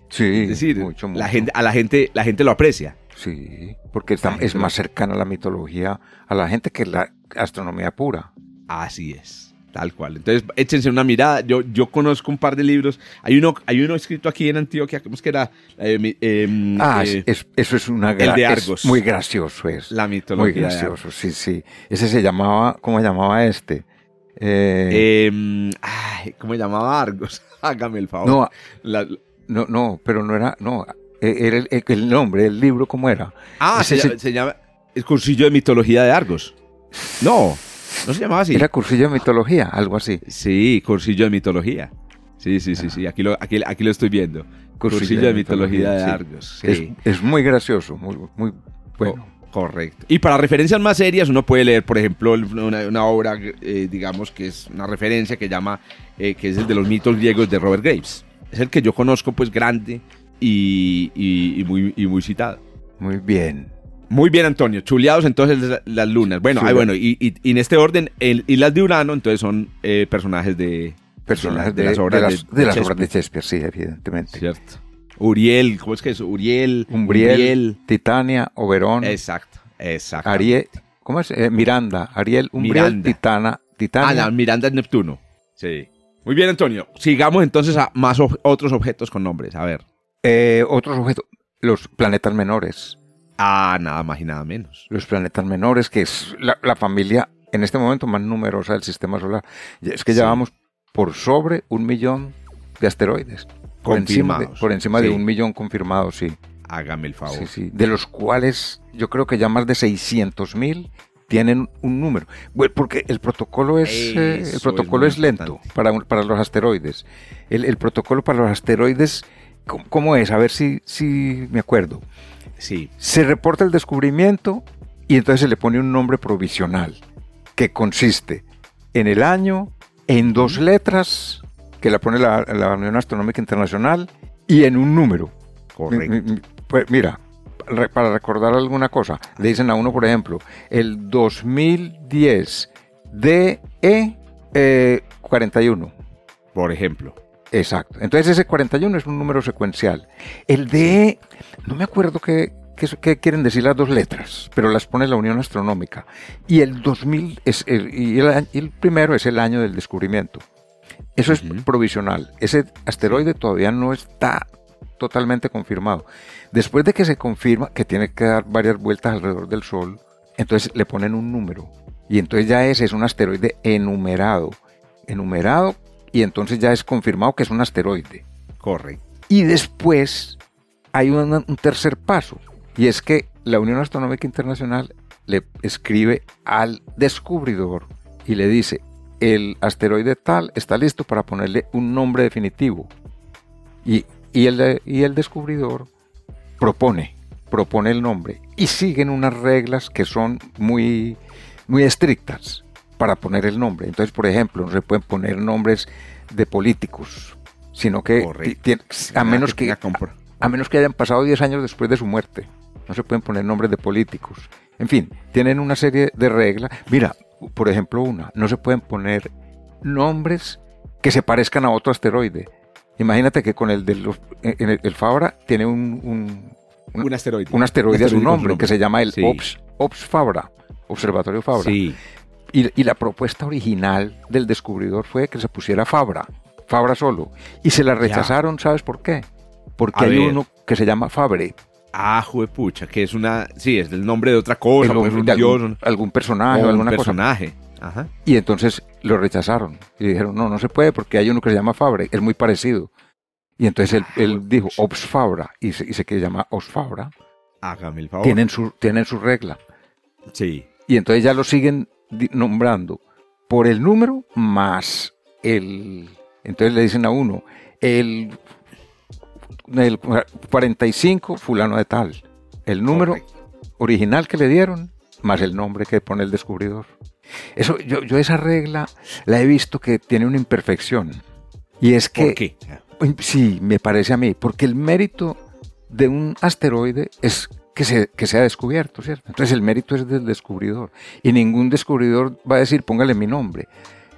Sí,
Es decir,
mucho,
la
mucho.
gente, a la gente, la gente lo aprecia.
Sí, porque está- es más cercana a la mitología a la gente que la astronomía pura.
Así es, tal cual. Entonces, échense una mirada. Yo, yo conozco un par de libros. Hay uno, hay uno escrito aquí en Antioquia, ¿cómo es que era? Eh, em,
Ah,
eh,
es- eso es una
el de
es
Argos.
muy gracioso es.
la
Muy
mitología. de
gracioso, sí, sí. Ese se llamaba, ¿cómo se llamaba este? Eh,
Em, ay, ¿Cómo se llamaba Argos? Hágame el favor.
no,
La-
no, no, pero no era, no, era el, el- el nombre, el libro, ¿cómo era?
ah, se, llama- se llama El cursillo de mitología de Argos. No, no se llamaba así.
Era cursillo de mitología, algo así.
Sí, cursillo de mitología. Sí, sí, sí, sí. Aquí lo, aquí, aquí lo estoy viendo. Cursillo, de mitología, de. Argos. Sí.
Es, es muy gracioso, muy, muy bueno.
Co- correcto. Y para referencias más serias, uno puede leer, por ejemplo, una, una obra, eh, digamos, que es una referencia que llama, eh, que es el de los mitos griegos de Robert Graves. Es el que yo conozco, pues, grande y, y- y muy, y muy citado.
Muy bien.
Muy bien, Antonio. Chuleados entonces la- las lunas. Bueno, ay,
bueno.
y, y- y en este orden, el, y las de Urano, entonces son eh, personajes de,
Personajes
de
de,
las obras
de las,
de-
las obras de Shakespeare, sí, evidentemente.
¿cierto? Uriel, ¿cómo es que es? Uriel,
Umbriel, Titania, Oberón,
Exacto, exacto.
Ariel, ¿cómo es? Eh, Miranda, Ariel, Umbriel,
Miranda.
Titana,
Ah,
Titania.
la Miranda es Neptuno. Sí. Muy bien, Antonio. Sigamos entonces a más ob- otros objetos con nombres. A ver.
Eh, otros objetos, los planetas menores.
Ah, nada más y nada menos.
Los planetas menores, que es la, la familia en este momento más numerosa del sistema solar. Es que
Sí.
ya vamos por sobre un millón de asteroides. Por encima, de,
Confirmados.
por encima de un millón confirmados, sí.
Hágame el favor.
sí, sí. De los cuales yo creo que ya más de 600 mil tienen un número. Porque el protocolo es, eh, el protocolo es, lento para, para los asteroides. El, el protocolo para los asteroides, ¿cómo, es? A ver si, si me acuerdo.
Sí.
Se reporta el descubrimiento y entonces se le pone un nombre provisional que consiste en el año, en dos letras que la pone la, la Unión Astronómica Internacional y en un número.
Correcto.
Mi- mi- Pues mira, re- para recordar alguna cosa, le dicen a uno, por ejemplo, el 2010 DE eh, 41.
Por ejemplo.
Exacto. Entonces ese 41 es un número secuencial. El DE, no me acuerdo qué, qué, quieren decir las dos letras, pero las pone la Unión Astronómica. Y el 2000 es el, y el, a- y el primero es el año del descubrimiento. Eso es provisional. Ese asteroide todavía no está totalmente confirmado. Después de que se confirma que tiene que dar varias vueltas alrededor del Sol, entonces le ponen un número. Y entonces ya ese es un asteroide enumerado. Enumerado y entonces ya es confirmado que es un asteroide.
Correcto.
Y después hay un, un tercer paso, y es que la Unión Astronómica Internacional le escribe al descubridor y le dice, el asteroide tal está listo para ponerle un nombre definitivo. Y, y el, y el descubridor propone, propone el nombre, y siguen unas reglas que son muy, muy estrictas para poner el nombre. Entonces, por ejemplo, no se pueden poner nombres de políticos, sino que a menos que a menos que hayan pasado 10 años después de su muerte. No se pueden poner nombres de políticos. En fin, tienen una serie de reglas. Mira, por ejemplo, una, no se pueden poner nombres que se parezcan a otro asteroide. Imagínate que con el del en el, el Fabra tiene un, un, un-
Un asteroide.
un asteroide a su
con
nombre, que se llama el
Sí.
OPS, OPS Fabra, Observatorio Fabra.
Sí.
Y, y la propuesta original del descubridor fue que se pusiera Fabra, Fabra solo. Y se la rechazaron, ¿sabes por qué? Porque
A
hay
ver.
uno que se llama Fabre,
Ah, juepucha, que es una. Sí, es el nombre de otra cosa, pues,
nombre
un
de
dios,
algún, algún personaje
o
o
un
alguna cosa.
personaje. Ajá.
Y entonces lo rechazaron. Y dijeron, no, no se puede porque hay uno que se llama Fabre, es muy parecido. Y entonces él,
Ah,
él dijo,
juepucha.
Ops Fabra, y se, y se que llama Ops Fabra.
Hágame el favor.
Tienen su, tienen su regla.
Sí.
Y entonces ya lo siguen nombrando por el número más el... Entonces le dicen a uno, el el 45, fulano de tal. El número original que le dieron, más el nombre que pone el descubridor. Eso, yo, yo esa regla la he visto que tiene una imperfección. Y es que...
¿Por qué?
Sí, me parece a mí, porque el mérito de un asteroide es que se, que sea descubierto, ¿cierto? Entonces el mérito es del descubridor. Y ningún descubridor va a decir, póngale mi nombre.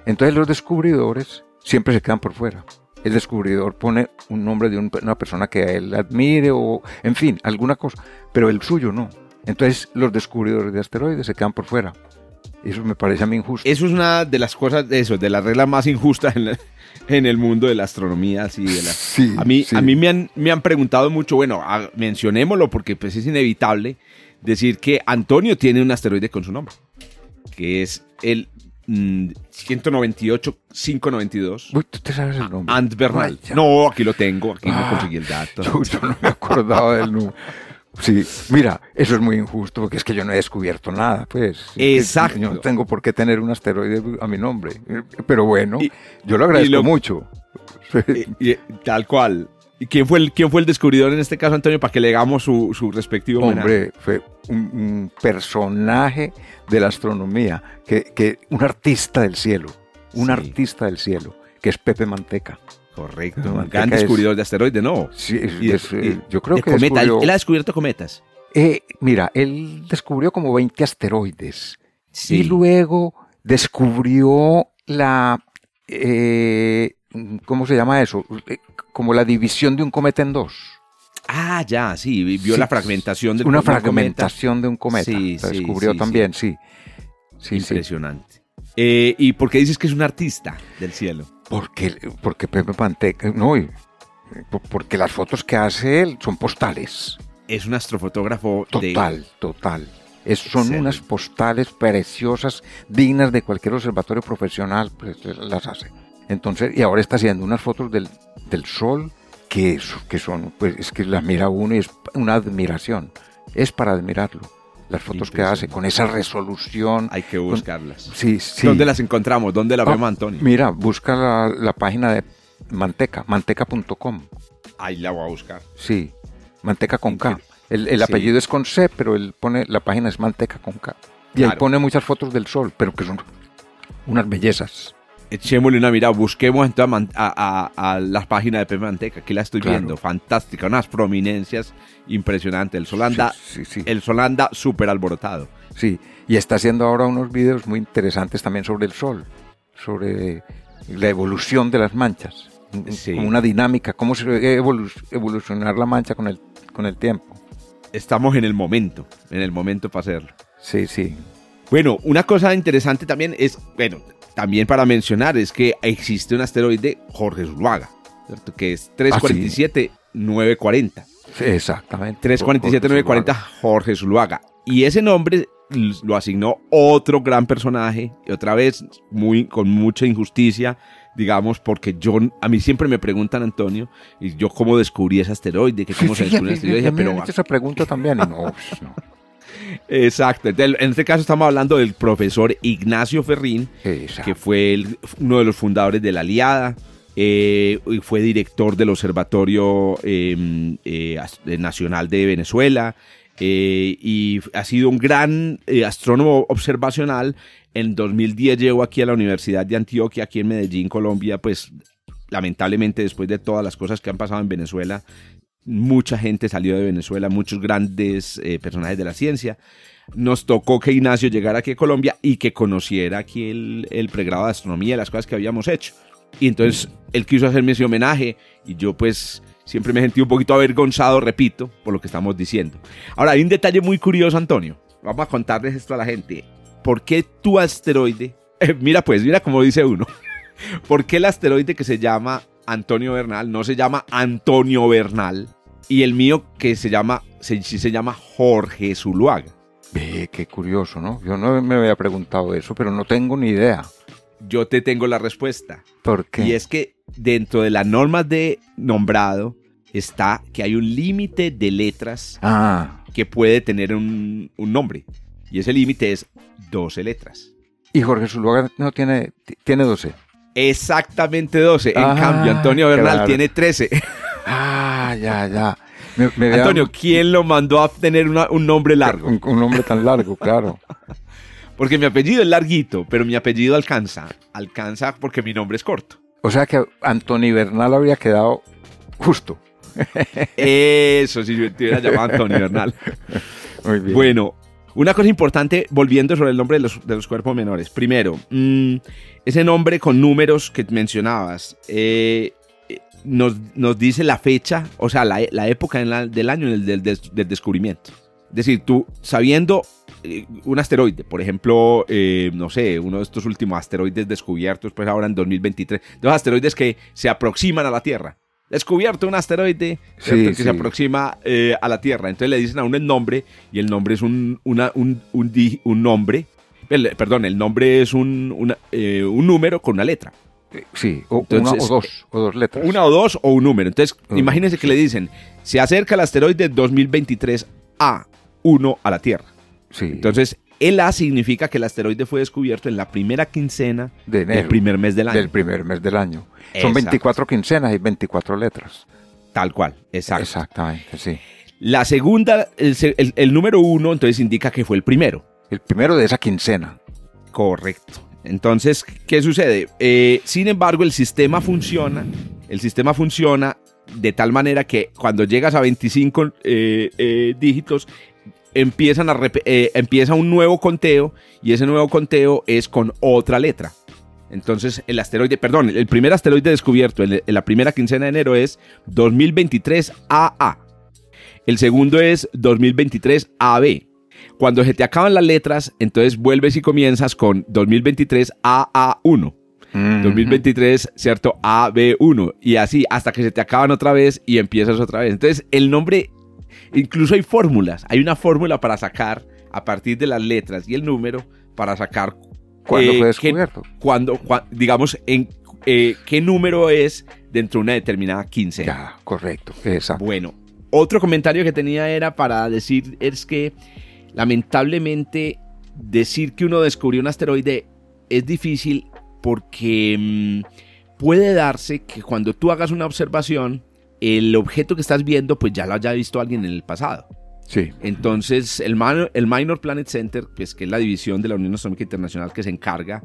Entonces los descubridores siempre se quedan por fuera. El descubridor pone un nombre de un- una persona que él admire o, en fin, alguna cosa, pero el suyo no. Entonces los descubridores de asteroides se quedan por fuera. Eso me parece a mí injusto.
Eso es una de las cosas, eso, de las reglas más injustas en, la- en el mundo de la astronomía. así, de la-
Sí,
a mí,
sí.
a mí me, han, me han preguntado mucho, bueno, a- mencionémoslo porque pues es inevitable decir que Antonio tiene un asteroide con su nombre, que es el mm, 198-592.
Uy, tú te sabes el nombre.
Ant Bernal.
Ay, ya.
No, aquí lo tengo, aquí
Ah,
conseguí el dato.
Yo, yo no me acordaba del número. Sí, mira, eso es muy injusto porque es que yo no he descubierto nada, pues.
Exacto.
Yo no tengo por qué tener un asteroide a mi nombre. Pero bueno,
Y-
yo lo agradezco
lo-
mucho.
Y- y- tal cual. ¿Y quién fue, el, quién fue el descubridor en este caso, Antonio, para que le hagamos su, su respectivo homenaje?
Hombre, fue un, un personaje de la astronomía, que, que un artista del cielo, un
Sí.
artista del cielo, que es Pepe Manteca.
Correcto. Gran
es-
descubridor de asteroides, ¿no?
Sí,
Y de-
es, eh,
y-
yo creo
de
que
cometa. Él-
descubrió-
Él ha descubierto cometas.
Eh, mira, él descubrió como 20 asteroides.
Sí.
Y luego descubrió la... eh, ¿Cómo se llama eso? Como la división de un cometa en dos.
Ah, ya, sí. Vio
Sí,
la fragmentación del
Una
cometa.
fragmentación de un cometa.
Sí,
la descubrió
sí,
también, sí. Sí, sí.
Impresionante. Eh, ¿Y por qué dices que es un artista del cielo?
Porque, porque Pepe Manteca... No, y- por- porque las fotos que hace él son postales.
Es un astrofotógrafo de...
Total, total. Es, son
Excelente.
unas postales preciosas, dignas de cualquier observatorio profesional, pues las hace. Entonces, y ahora está haciendo unas fotos del, del sol que, que son, pues es que las mira uno y es una admiración. Es para admirarlo. Las fotos que hace con esa resolución.
Hay que buscarlas.
Sí, sí.
¿Dónde las encontramos? ¿Dónde la
Ah,
vemos, Antonio?
Mira, busca la, la página de Manteca, manteca.com.
Ahí la voy a buscar.
Sí, Manteca con K. El, el
Sí.
apellido es con C, pero él pone, la página es Manteca con K. Y ahí
Claro.
pone muchas fotos del sol, pero que son unas bellezas.
Echémosle una mirada, busquemos entonces a, Man- a, a- a la página de Pepe Manteca, que la estoy
Claro.
viendo, fantástica, unas prominencias impresionantes. El sol anda,
Sí, sí, sí.
el súper alborotado.
Sí, y está haciendo ahora unos videos muy interesantes también sobre el sol, sobre la evolución de las manchas. Como una dinámica, cómo se evolu- evolucionar la mancha con el, con el tiempo.
Estamos en el momento, en el momento para hacerlo.
Sí, sí.
Bueno, una cosa interesante también es, bueno, también para mencionar, es que existe un asteroide Jorge Zuluaga, ¿cierto? que es 347-940.
Sí, exactamente.
347-940 Jorge Zuluaga. Y ese nombre lo asignó otro gran personaje, y otra vez muy, con mucha injusticia, digamos, porque yo, a mí siempre me preguntan, Antonio, y yo cómo descubrí ese asteroide, que cómo se descubrió ese asteroide,
mí me
pero
han hecho esa pregunta también. no, pues, no.
Exacto. En este caso estamos hablando del profesor Ignacio Ferrín,
Exacto.
que fue el- uno de los fundadores de la Aliada, eh, y fue director del Observatorio eh, eh, eh, Nacional de Venezuela, y ha sido un gran astrónomo observacional. En 2010 llegó aquí a la Universidad de Antioquia, aquí en Medellín, Colombia, pues lamentablemente después de todas las cosas que han pasado en Venezuela, mucha gente salió de Venezuela, muchos grandes eh, personajes de la ciencia. Nos tocó que Ignacio llegara aquí a Colombia y que conociera aquí el, el pregrado de astronomía, las cosas que habíamos hecho. Y entonces él quiso hacerme ese homenaje y yo pues siempre me sentí un poquito avergonzado, repito, por lo que estamos diciendo. Ahora hay un detalle muy curioso, Antonio. Vamos a contarles esto a la gente. ¿Por qué tu asteroide? mira pues, mira como dice uno. ¿Por qué el asteroide que se llama Antonio Bernal no se llama Antonio Bernal y el mío que se llama, se, sí se llama Jorge Zuluaga?
Ve, qué curioso, ¿no? Yo no me había preguntado eso, pero no tengo ni idea.
Yo te tengo la respuesta.
¿Por qué?
Y es que dentro de las normas de nombrado está que hay un límite de letras
Ah,
que puede tener un, un nombre. Y ese límite es 12 letras.
y Jorge Zuluaga no tiene, tiene 12.
Exactamente 12. En
Ah,
cambio, Antonio Bernal
claro.
tiene 13.
Ah, ya, ya.
Me, me Antonio, ¿quién lo mandó a tener un nombre largo?
Un, un nombre tan largo, claro.
Porque mi apellido es larguito, pero mi apellido alcanza. Alcanza porque mi nombre es corto.
O sea que Antonio Bernal habría quedado justo.
Eso, si yo te hubiera llamado Antonio Bernal. Muy bien. Bueno, una cosa importante, volviendo sobre el nombre de los, cuerpos menores. Primero, mm, ese nombre con números que mencionabas, eh, nos, dice la fecha, o sea, la, época del año del, del descubrimiento. Es decir, tú sabiendo eh, un asteroide, por ejemplo, eh, no sé, uno de estos últimos asteroides descubiertos, pues ahora en 2023, dos asteroides que se aproximan a la Tierra. Descubierto un asteroide que se aproxima eh, a la Tierra. Entonces le dicen a uno el nombre y el nombre es un, una, un, un, nombre. perdón, el nombre es un, un número con una letra.
Sí, o, una o dos, o dos letras.
Una o dos o un número. Entonces, imagínense que le dicen, se acerca el asteroide 2023 A, 1 a la Tierra. Entonces, el A significa que el asteroide fue descubierto en la primera quincena del primer mes del año.
Del primer mes del año. Son 24 quincenas y 24 letras.
Tal cual, exacto.
Exactamente, sí.
La segunda, el, número uno, entonces indica que fue el primero.
El primero de esa quincena.
Correcto. Entonces, ¿qué sucede? Eh, sin embargo, el sistema funciona, el sistema funciona de tal manera que cuando llegas a 25 eh, eh, dígitos, empiezan a eh, empieza un nuevo conteo y ese nuevo conteo es con otra letra. Entonces el asteroide, perdón, el primer asteroide descubierto en, la primera quincena de enero es 2023 AA. El segundo es 2023 AB. Cuando se te acaban las letras, entonces vuelves y comienzas con 2023 AA1. 2023, ¿cierto? AB1. Y así hasta que se te acaban otra vez y empiezas otra vez. Entonces el nombre Incluso hay fórmulas. Hay una fórmula para sacar a partir de las letras y el número para sacar
cuándo eh, fue descubierto.
cuando, digamos, en eh, qué número es dentro de una determinada quincena.
Ya, correcto. Exacto.
Bueno, otro comentario que tenía era para decir es que lamentablemente decir que uno descubrió un asteroide es difícil porque mm, puede darse que cuando tú hagas una observación el objeto que estás viendo, pues ya lo haya visto alguien en el pasado.
Sí.
Entonces, el, el Minor Planet Center, pues, que es la división de la Unión Astronómica Internacional que se encarga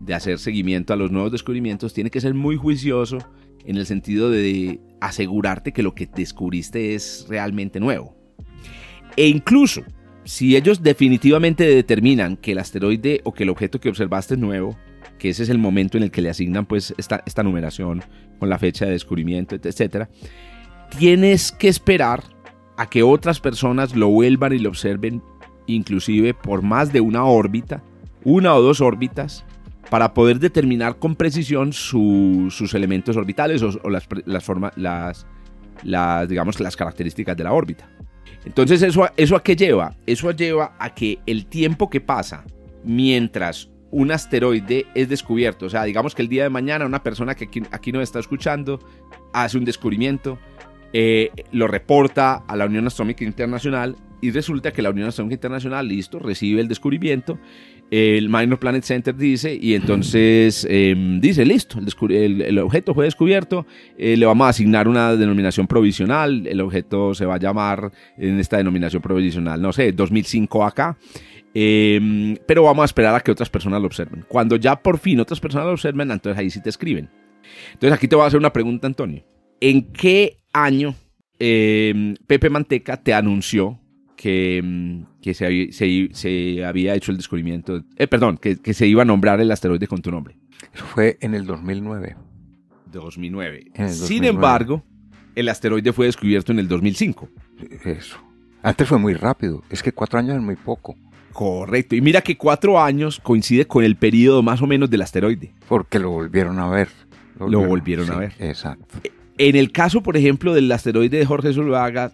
de hacer seguimiento a los nuevos descubrimientos, tiene que ser muy juicioso en el sentido de asegurarte que lo que descubriste es realmente nuevo. E incluso, si ellos definitivamente determinan que el asteroide o que el objeto que observaste es nuevo, que ese es el momento en el que le asignan pues esta, esta numeración con la fecha de descubrimiento, etc., tienes que esperar a que otras personas lo vuelvan y lo observen, inclusive por más de una órbita, una o dos órbitas, para poder determinar con precisión sus elementos orbitales o, las, las, las, las, características de la órbita. Entonces, ¿eso, ¿eso a qué lleva? Eso lleva a que el tiempo que pasa mientras un asteroide es descubierto. O sea, digamos que el día de mañana una persona que aquí, nos está escuchando hace un descubrimiento, eh, lo reporta a la Unión Astronómica Internacional y resulta que la Unión Astronómica Internacional, listo, recibe el descubrimiento, el Minor Planet Center dice, y entonces em, dice, listo, el, objeto fue descubierto, eh, le vamos a asignar una denominación provisional, el objeto se va a llamar en esta denominación provisional, no sé, 2005 acá, Em, pero vamos a esperar a que otras personas lo observen. Cuando ya por fin otras personas lo observen, entonces ahí sí te escriben. Entonces aquí te voy a hacer una pregunta, Antonio. ¿En qué año em, Pepe Manteca te anunció que, em, que se, había hecho el descubrimiento, eh, perdón, que, se iba a nombrar el asteroide con tu nombre?
Eso fue en el 2009.
2009. Sin embargo, el asteroide fue descubierto en el 2005.
Eso. Antes fue muy rápido. Es que cuatro años es muy poco.
Correcto. Y mira que cuatro años coincide con el periodo más o menos del asteroide.
Porque lo volvieron a ver.
Lo volvieron, a ver.
Exacto.
En el caso, por ejemplo, del asteroide de Jorge Zuluaga,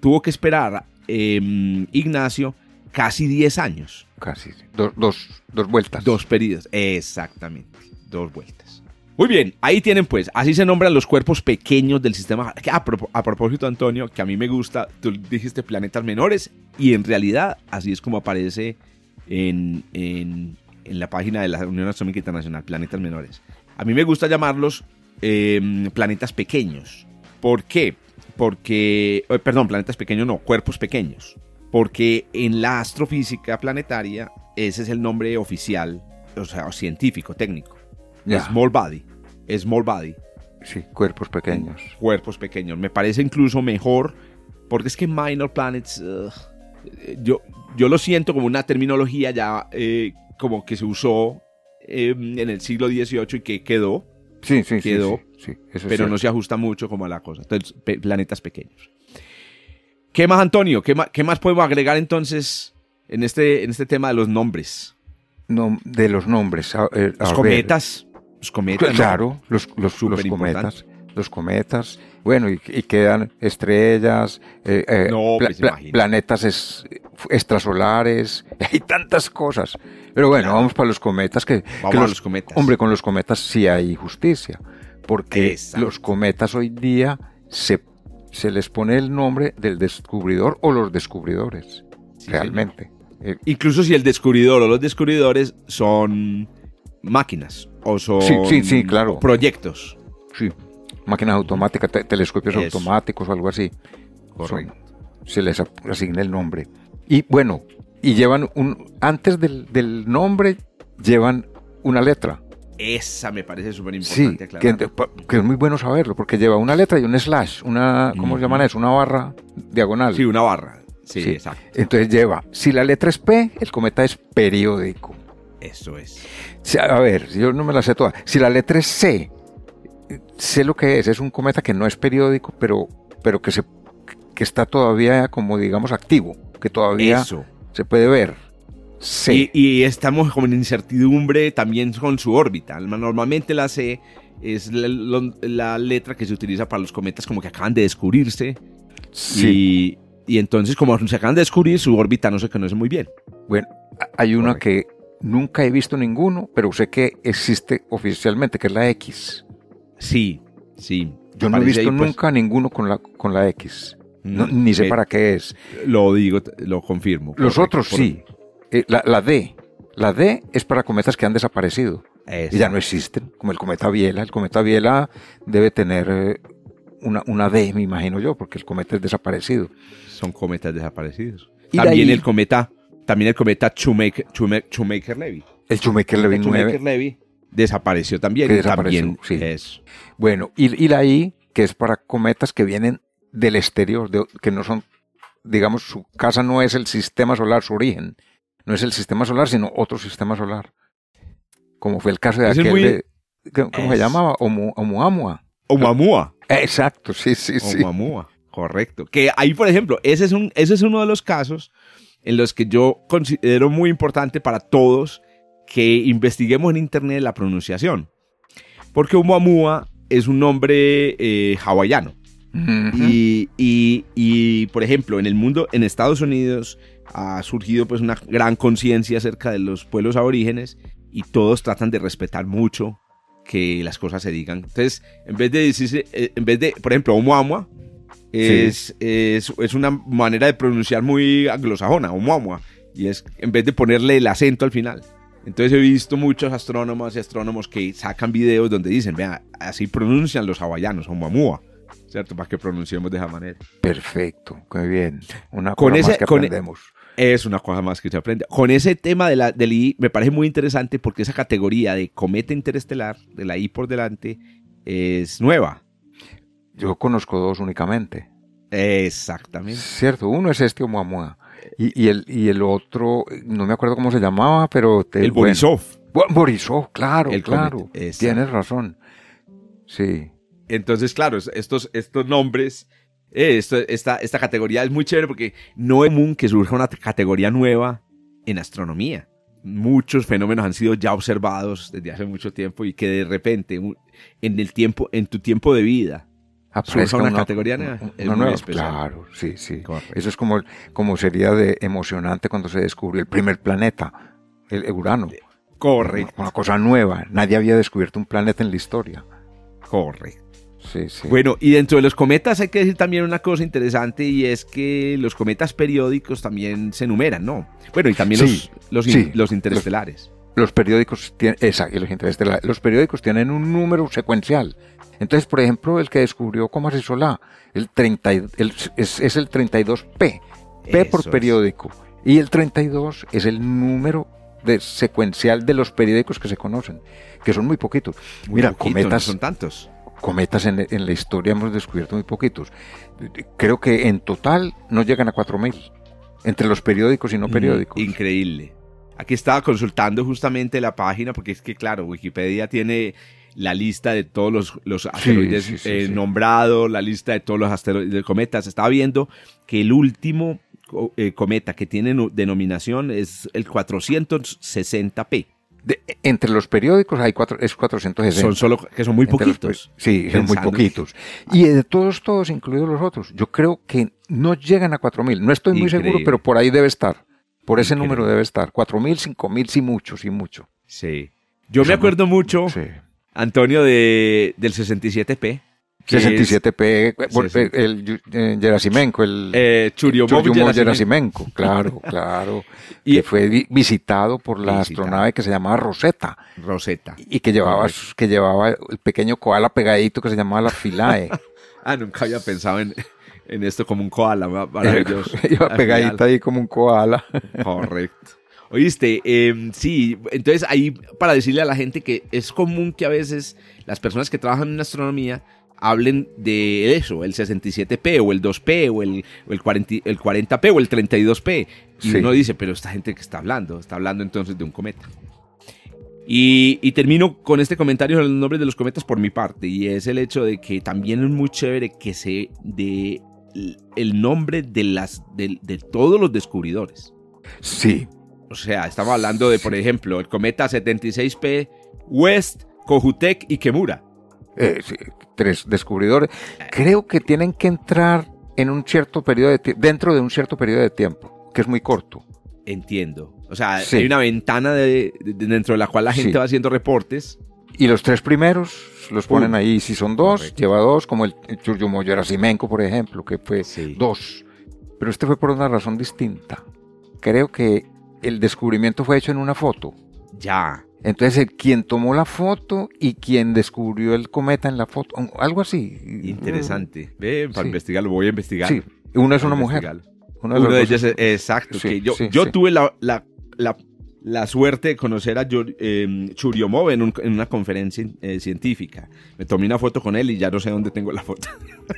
tuvo que esperar em, Ignacio casi 10 años.
Casi. dos, dos vueltas.
Dos periodos. Exactamente. Dos vueltas. Muy bien, ahí tienen pues, así se nombran los cuerpos pequeños del sistema. A, propósito, Antonio, que a mí me gusta, tú dijiste planetas menores y en realidad así es como aparece en, la página de la Unión Astronómica Internacional, planetas menores. A mí me gusta llamarlos em, planetas pequeños. ¿Por qué? Porque, eh, perdón, planetas pequeños no, cuerpos pequeños. Porque en la astrofísica planetaria ese es el nombre oficial, o sea, científico, técnico. Small body. Small body.
Sí, cuerpos pequeños.
Cuerpos pequeños. Me parece incluso mejor, porque es que minor planets, yo, yo lo siento como una terminología ya eh, como que se usó eh, en el siglo XVIII y que quedó,
Sí, sí, sí,
Quedó,
sí, sí, eso es
pero no se ajusta mucho como a la cosa. Entonces, pe- planetas pequeños. ¿Qué más, Antonio? ¿Qué más, qué más podemos agregar entonces en este, en este tema de los nombres?
No, de los nombres. a- eh, a
Los
ver.
cometas. Los cometas. ¿no?
Claro, los, los, los cometas. Los cometas. Bueno, y, y quedan estrellas, eh, eh,
No, pues,
pla- planetas es- extrasolares, hay tantas cosas. Pero bueno,
Claro.
vamos para los cometas que,
Vamos
que
a
los-
cometas.
Hombre, con los cometas sí hay justicia, porque
Exacto.
los cometas hoy día se, se les pone el nombre del descubridor o los descubridores,
Sí,
realmente. Eh,
Incluso si el descubridor o los descubridores son máquinas o son
Sí, sí, sí, claro.
proyectos.
sí, máquinas automáticas, te- telescopios
Eso.
automáticos o algo así.
Correcto.
Son- se les asigna el nombre. Y bueno, y llevan un. Antes del, del nombre, llevan una letra.
Esa me parece súper
Sí,
importante
que, pa- que es muy bueno saberlo, porque lleva una letra y un slash, una. ¿Cómo se llaman eso? Una barra diagonal.
Sí, una barra. Sí,
Sí.
exacto.
Entonces lleva, si la letra es P, el cometa es periódico.
Eso es.
A ver, yo no me la sé toda. Si la letra es C, sé lo que es. Es un cometa que no es periódico, pero, pero que, se, que está todavía como digamos activo, que todavía
Eso.
se puede ver. C.
Y, y estamos como en incertidumbre también con su órbita. Normalmente la C es la, letra que se utiliza para los cometas como que acaban de descubrirse.
sí.
Y, y entonces como se acaban de descubrir, su órbita no se conoce muy bien.
Bueno, hay una
Correcto.
que nunca he visto ninguno, pero sé que existe oficialmente, que es la X.
Sí, sí.
Yo no he visto
ahí, pues,
nunca ninguno con la, con la X. No,
mm,
ni sé
eh,
para qué es.
Lo digo, lo confirmo.
Los
correcto,
otros
por-
sí. Eh, la, la D. La D es para cometas que han desaparecido.
Eso.
y ya no existen, como el cometa Biela. El cometa Biela debe tener eh, una, una D, me imagino yo, porque el cometa es desaparecido.
Son cometas desaparecidos.
Y de
También
ahí-
el cometa, también el cometa Shoemaker, Shoemaker, Shoemaker-Levy.
El Shoemaker-Levy 9,
Shoemaker-Levy desapareció también.
Que desapareció,
también
sí.
es
bueno, y, y la I, que es para cometas que vienen del exterior, de- que no son, digamos, su casa no es el sistema solar, su origen. No es el sistema solar, sino otro sistema solar. Como fue el caso de
es
aquel
muy-
de, ¿cómo se llamaba? Omu- Oumuamua.
Oumuamua.
Exacto, sí, sí, sí.
Oumuamua, correcto. Que ahí, por ejemplo, ese es, un, ese es uno de los casos en los que yo considero muy importante para todos que investiguemos en internet la pronunciación. Porque Oumuamua es un nombre eh, hawaiano. Y, y- y, por ejemplo, en el mundo, en Estados Unidos, ha surgido pues una gran conciencia acerca de los pueblos aborígenes y todos tratan de respetar mucho que las cosas se digan. Entonces, en vez de decirse, eh, en vez de, por ejemplo, Oumuamua, es, es, es una manera de pronunciar muy anglosajona, Oumuamua, y es en vez de ponerle el acento al final. Entonces he visto muchos astrónomos y astrónomos que sacan videos donde dicen, vea, así pronuncian los hawaianos, Oumuamua, ¿cierto? Para que pronunciemos de esa manera.
Perfecto, muy bien. Una
Con
cosa
ese-
más que
e-
aprendemos.
Es una cosa más que se aprende. Con ese tema de la, del I me parece muy interesante porque esa categoría de cometa interestelar, de la I por delante, es nueva.
Yo conozco dos únicamente.
Exactamente.
Cierto, uno es este Oumuamua. Y, y, el, y el otro, no me acuerdo cómo se llamaba, pero... te-
El
bueno.
Borisov.
Borisov, claro,
El
claro. Tienes razón. Sí.
Entonces, claro, estos, estos nombres, eh, esto- esta, esta categoría es muy chévere porque no es común que surja una categoría nueva en astronomía. Muchos fenómenos han sido ya observados desde hace mucho tiempo y que de repente, en el tiempo, en tu tiempo de vida,
Aparezca
una categoría nueva, es muy
nueva.
especial.
Claro, sí, sí.
Correcto.
Eso es como, como sería de emocionante cuando se descubrió el primer planeta, el Urano.
correcto,
Una cosa nueva. Nadie había descubierto un planeta en la historia.
correcto.
Sí, sí.
Bueno, y dentro de los cometas hay que decir también una cosa interesante y es que los cometas periódicos también se enumeran, ¿no? Bueno, y también
Sí,
los, los, in- los interestelares.
Los periódicos tienen, exacto, los, los periódicos tienen un número secuencial. Entonces, por ejemplo, el que descubrió Comas y Solá, el 30, el, es, es, el 32P, P por periódico. Y el 32 es el número de secuencial de los periódicos que se conocen, que son muy poquitos.
Muy Mira, poquito, cometas no son tantos.
Cometas en, en, la historia hemos descubierto muy poquitos. Creo que en total no llegan a 4000 entre los periódicos y no periódicos.
Increíble. Aquí estaba consultando justamente la página porque es que claro, Wikipedia tiene la lista de todos los, los asteroides sí, sí, eh, nombrados, la lista de todos los asteroides de cometas. Estaba viendo que el último eh, cometa que tiene denominación es el 460P.
De, entre los periódicos hay cuatro, es 460.
Son solo que son muy poquitos.
Los, sí, son muy poquitos. Y de todos, todos, incluidos los otros, yo creo que no llegan a 4000. No estoy muy Increíble. seguro, pero por ahí debe estar. Por ese Increíble. número debe estar. 4000, 5000, sí mucho, sí mucho.
Sí. Yo Eso me acuerdo no, mucho, sí. Antonio, de, del 67P.
67P, es, el, el, el Gerasimenko, el
eh, Churyumov
Gerasimenko, claro, claro, y que fue visitado por la visitado. astronave que se llamaba Rosetta.
Rosetta.
Y que llevaba, que llevaba el pequeño koala pegadito que se llamaba la Philae.
ah, nunca había pensado en, en esto como un koala, maravilloso.
Iba pegadita ahí como un koala.
Correcto. Oíste, eh, sí, entonces ahí para decirle a la gente que es común que a veces las personas que trabajan en astronomía hablen de eso, el 67P o el 2P o el, o el, 40, el 40P o el 32P. Y sí. uno dice, pero esta gente que está hablando, está hablando entonces de un cometa. Y, y, termino con este comentario de los nombres de los cometas por mi parte, y es el hecho de que también es muy chévere que se dé el nombre de, las, de, de todos los descubridores.
Sí.
O sea, estamos hablando de, por ejemplo, el cometa 76P, West, Kohoutek y Kemura.
Eh, sí, tres descubridores. Creo que tienen que entrar en un cierto periodo de dentro de un cierto periodo de tiempo, que es muy corto.
Entiendo. O sea, sí. hay una ventana de, de, dentro de la cual la gente sí. va haciendo reportes.
Y los tres primeros los ponen uh, ahí, si son dos, correcto. lleva dos, como el, el Churyumov Gerasimenko, por ejemplo, que fue sí. dos. Pero este fue por una razón distinta. Creo que el descubrimiento fue hecho en una foto.
Ya.
Entonces, quien tomó la foto y quien descubrió el cometa en la foto, algo así.
Interesante. Ve, para sí. investigarlo, voy a investigar.
Sí, una es una mujer.
Una de, una de ellas, es, exacto. Sí, que yo, sí, yo tuve la, la, la, la, suerte de conocer a eh, Churyumov en, un, en, una conferencia eh, científica. Me tomé una foto con él y ya no sé dónde tengo la foto.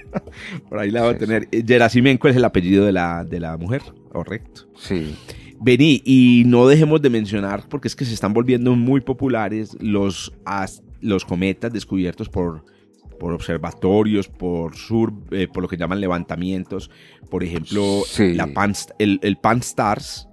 Por ahí la voy a tener. Gerasimenko es el apellido de la, de la mujer, correcto.
Sí.
Vení, y no dejemos de mencionar, porque es que se están volviendo muy populares los, los cometas descubiertos por, por observatorios, por sur, eh, por lo que llaman levantamientos. Por ejemplo,
sí.
la Pan, el, el Pan Stars.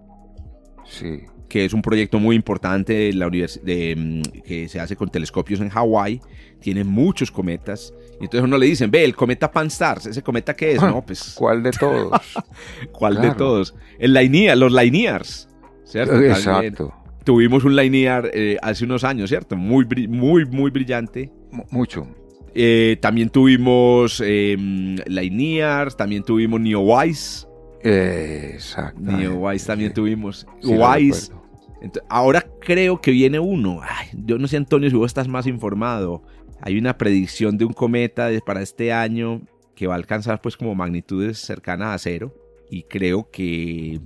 Sí.
Que es un proyecto muy importante de la de, mm, que se hace con telescopios en Hawái. Tiene muchos cometas. Y entonces uno le dicen, ve, el cometa Pan-STARRS, ¿ese cometa qué es?
Ah,
no, pues...
¿Cuál de todos?
¿Cuál claro. de todos? El Lainia, los Lainears, ¿cierto?
Exacto.
También tuvimos un Lainear eh, hace unos años, ¿cierto? Muy, muy, muy brillante.
M mucho.
Eh, también tuvimos eh, Lainears, también tuvimos Neowise.
Exacto.
Neowise también sí. tuvimos. Sí, Wise. Entonces, ahora creo que viene uno. Ay, yo no sé, Antonio, si vos estás más informado hay una predicción de un cometa para este año que va a alcanzar pues como magnitudes cercanas a cero y creo que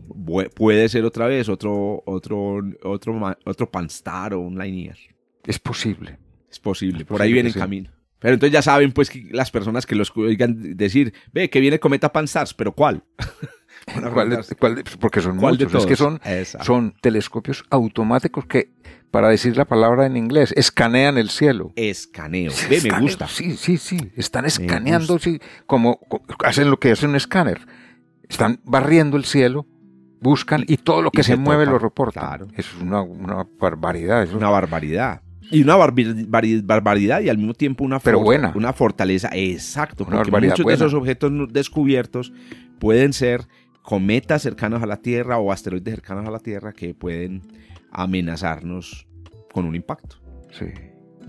puede ser otra vez otro otro otro otro Panstar o un Linear.
Es posible.
Es posible, es por ahí viene en sí. camino. Pero entonces ya saben pues que las personas que los oigan decir, ve que viene cometa Pan-STARRS, pero ¿cuál?
¿Cuál de, cuál de, porque son ¿Cuál muchos, es que son, son telescopios automáticos que, para decir la palabra en inglés, escanean el cielo.
Escaneo, Ve, me gusta.
Sí, sí, sí, están escaneando, sí, como, hacen lo que hace un escáner. Están barriendo el cielo, buscan y todo lo que se, se, mueve toca. lo reportan. Claro. Es una, una barbaridad.
Es una barbaridad. Y una barbaridad y al mismo tiempo una,
Pero buena.
una fortaleza. Exacto, una porque muchos buena. de esos objetos descubiertos pueden ser cometas cercanos a la Tierra o asteroides cercanos a la Tierra que pueden amenazarnos con un impacto.
Sí.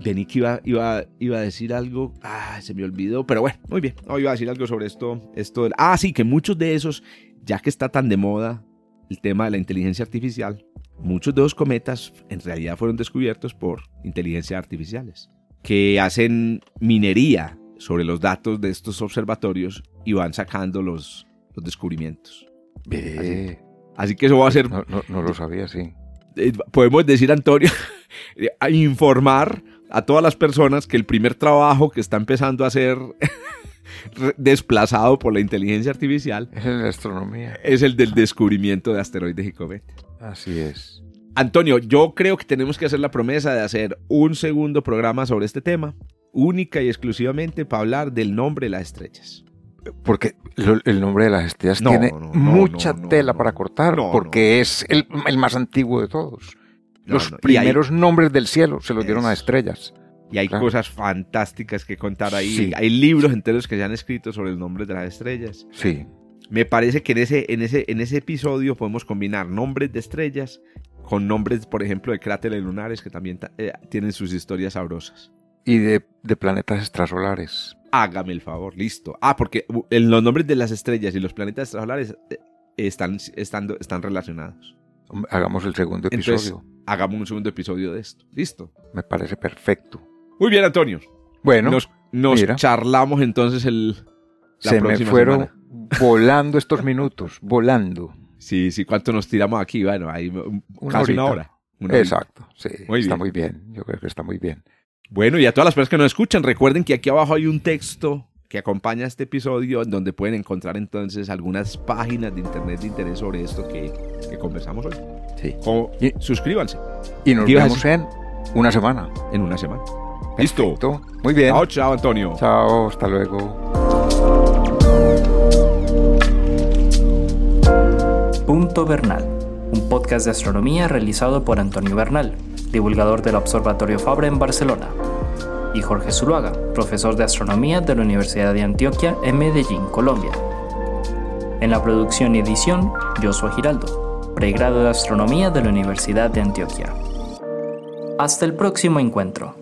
Vení que iba, iba, iba a decir algo, ah, se me olvidó, pero bueno, muy bien, no, iba a decir algo sobre esto, esto, ah, sí, que muchos de esos, ya que está tan de moda, el tema de la inteligencia artificial, muchos de los cometas en realidad fueron descubiertos por inteligencias artificiales, que hacen minería sobre los datos de estos observatorios y van sacando los, los descubrimientos. Así que eso va a ser,
no, no- no lo sabía, sí.
eh, podemos decir, Antonio, a informar a todas las personas que el primer trabajo que está empezando a ser desplazado por la inteligencia artificial
Es en la astronomía.
es el del descubrimiento de asteroides y cometas.
Así es.
Antonio, yo creo que tenemos que hacer la promesa de hacer un segundo programa sobre este tema, única y exclusivamente para hablar del nombre de las estrellas.
Porque lo- el nombre de las estrellas
No,
tiene
no, no,
mucha tela para cortar, porque es el, el más antiguo de todos. Los
hay-
primeros nombres del cielo se los dieron a estrellas.
Y hay
Claro.
cosas fantásticas que contar ahí.
Sí.
Hay libros enteros que se han escrito sobre el nombre de las estrellas.
Sí.
Me parece que en ese, en ese, en ese episodio podemos combinar nombres de estrellas con nombres, por ejemplo, de cráteres lunares que también ta- eh, tienen sus historias sabrosas.
Y de, de planetas extrasolares.
Hágame el favor, listo. Ah, porque uh, en los nombres de las estrellas y los planetas extrasolares eh, están, están, están relacionados.
Hagamos el segundo
Entonces-
episodio.
Hagamos un segundo episodio de esto. Listo.
Me parece perfecto.
Muy bien, Antonio.
Bueno,
nos charlamos entonces el, la
se me fueron
semana.
volando estos minutos, volando.
Sí, sí, ¿cuánto nos tiramos aquí? Bueno, ahí
Una
casi una hora. Una.
Exacto, sí,
Muy
está
bien.
muy bien. Yo creo que está muy bien.
Bueno, y a todas las personas que nos escuchan, recuerden que aquí abajo hay un texto que acompaña este episodio en donde pueden encontrar entonces algunas páginas de internet de interés sobre esto que, que conversamos hoy.
Sí. Y-
suscríbanse
Y nos
¿Qué ibas a
vemos en una semana.
en una semana. Listo.
Perfecto. Muy bien.
Chao, chao, Antonio.
Chao, hasta luego.
Punto Bernal, un podcast de astronomía realizado por Antonio Bernal, divulgador del Observatorio Fabra en Barcelona, y Jorge Zuluaga, profesor de astronomía de la Universidad de Antioquia en Medellín, Colombia. En la producción y edición, Joshua Giraldo, pregrado de astronomía de la Universidad de Antioquia. Hasta el próximo encuentro.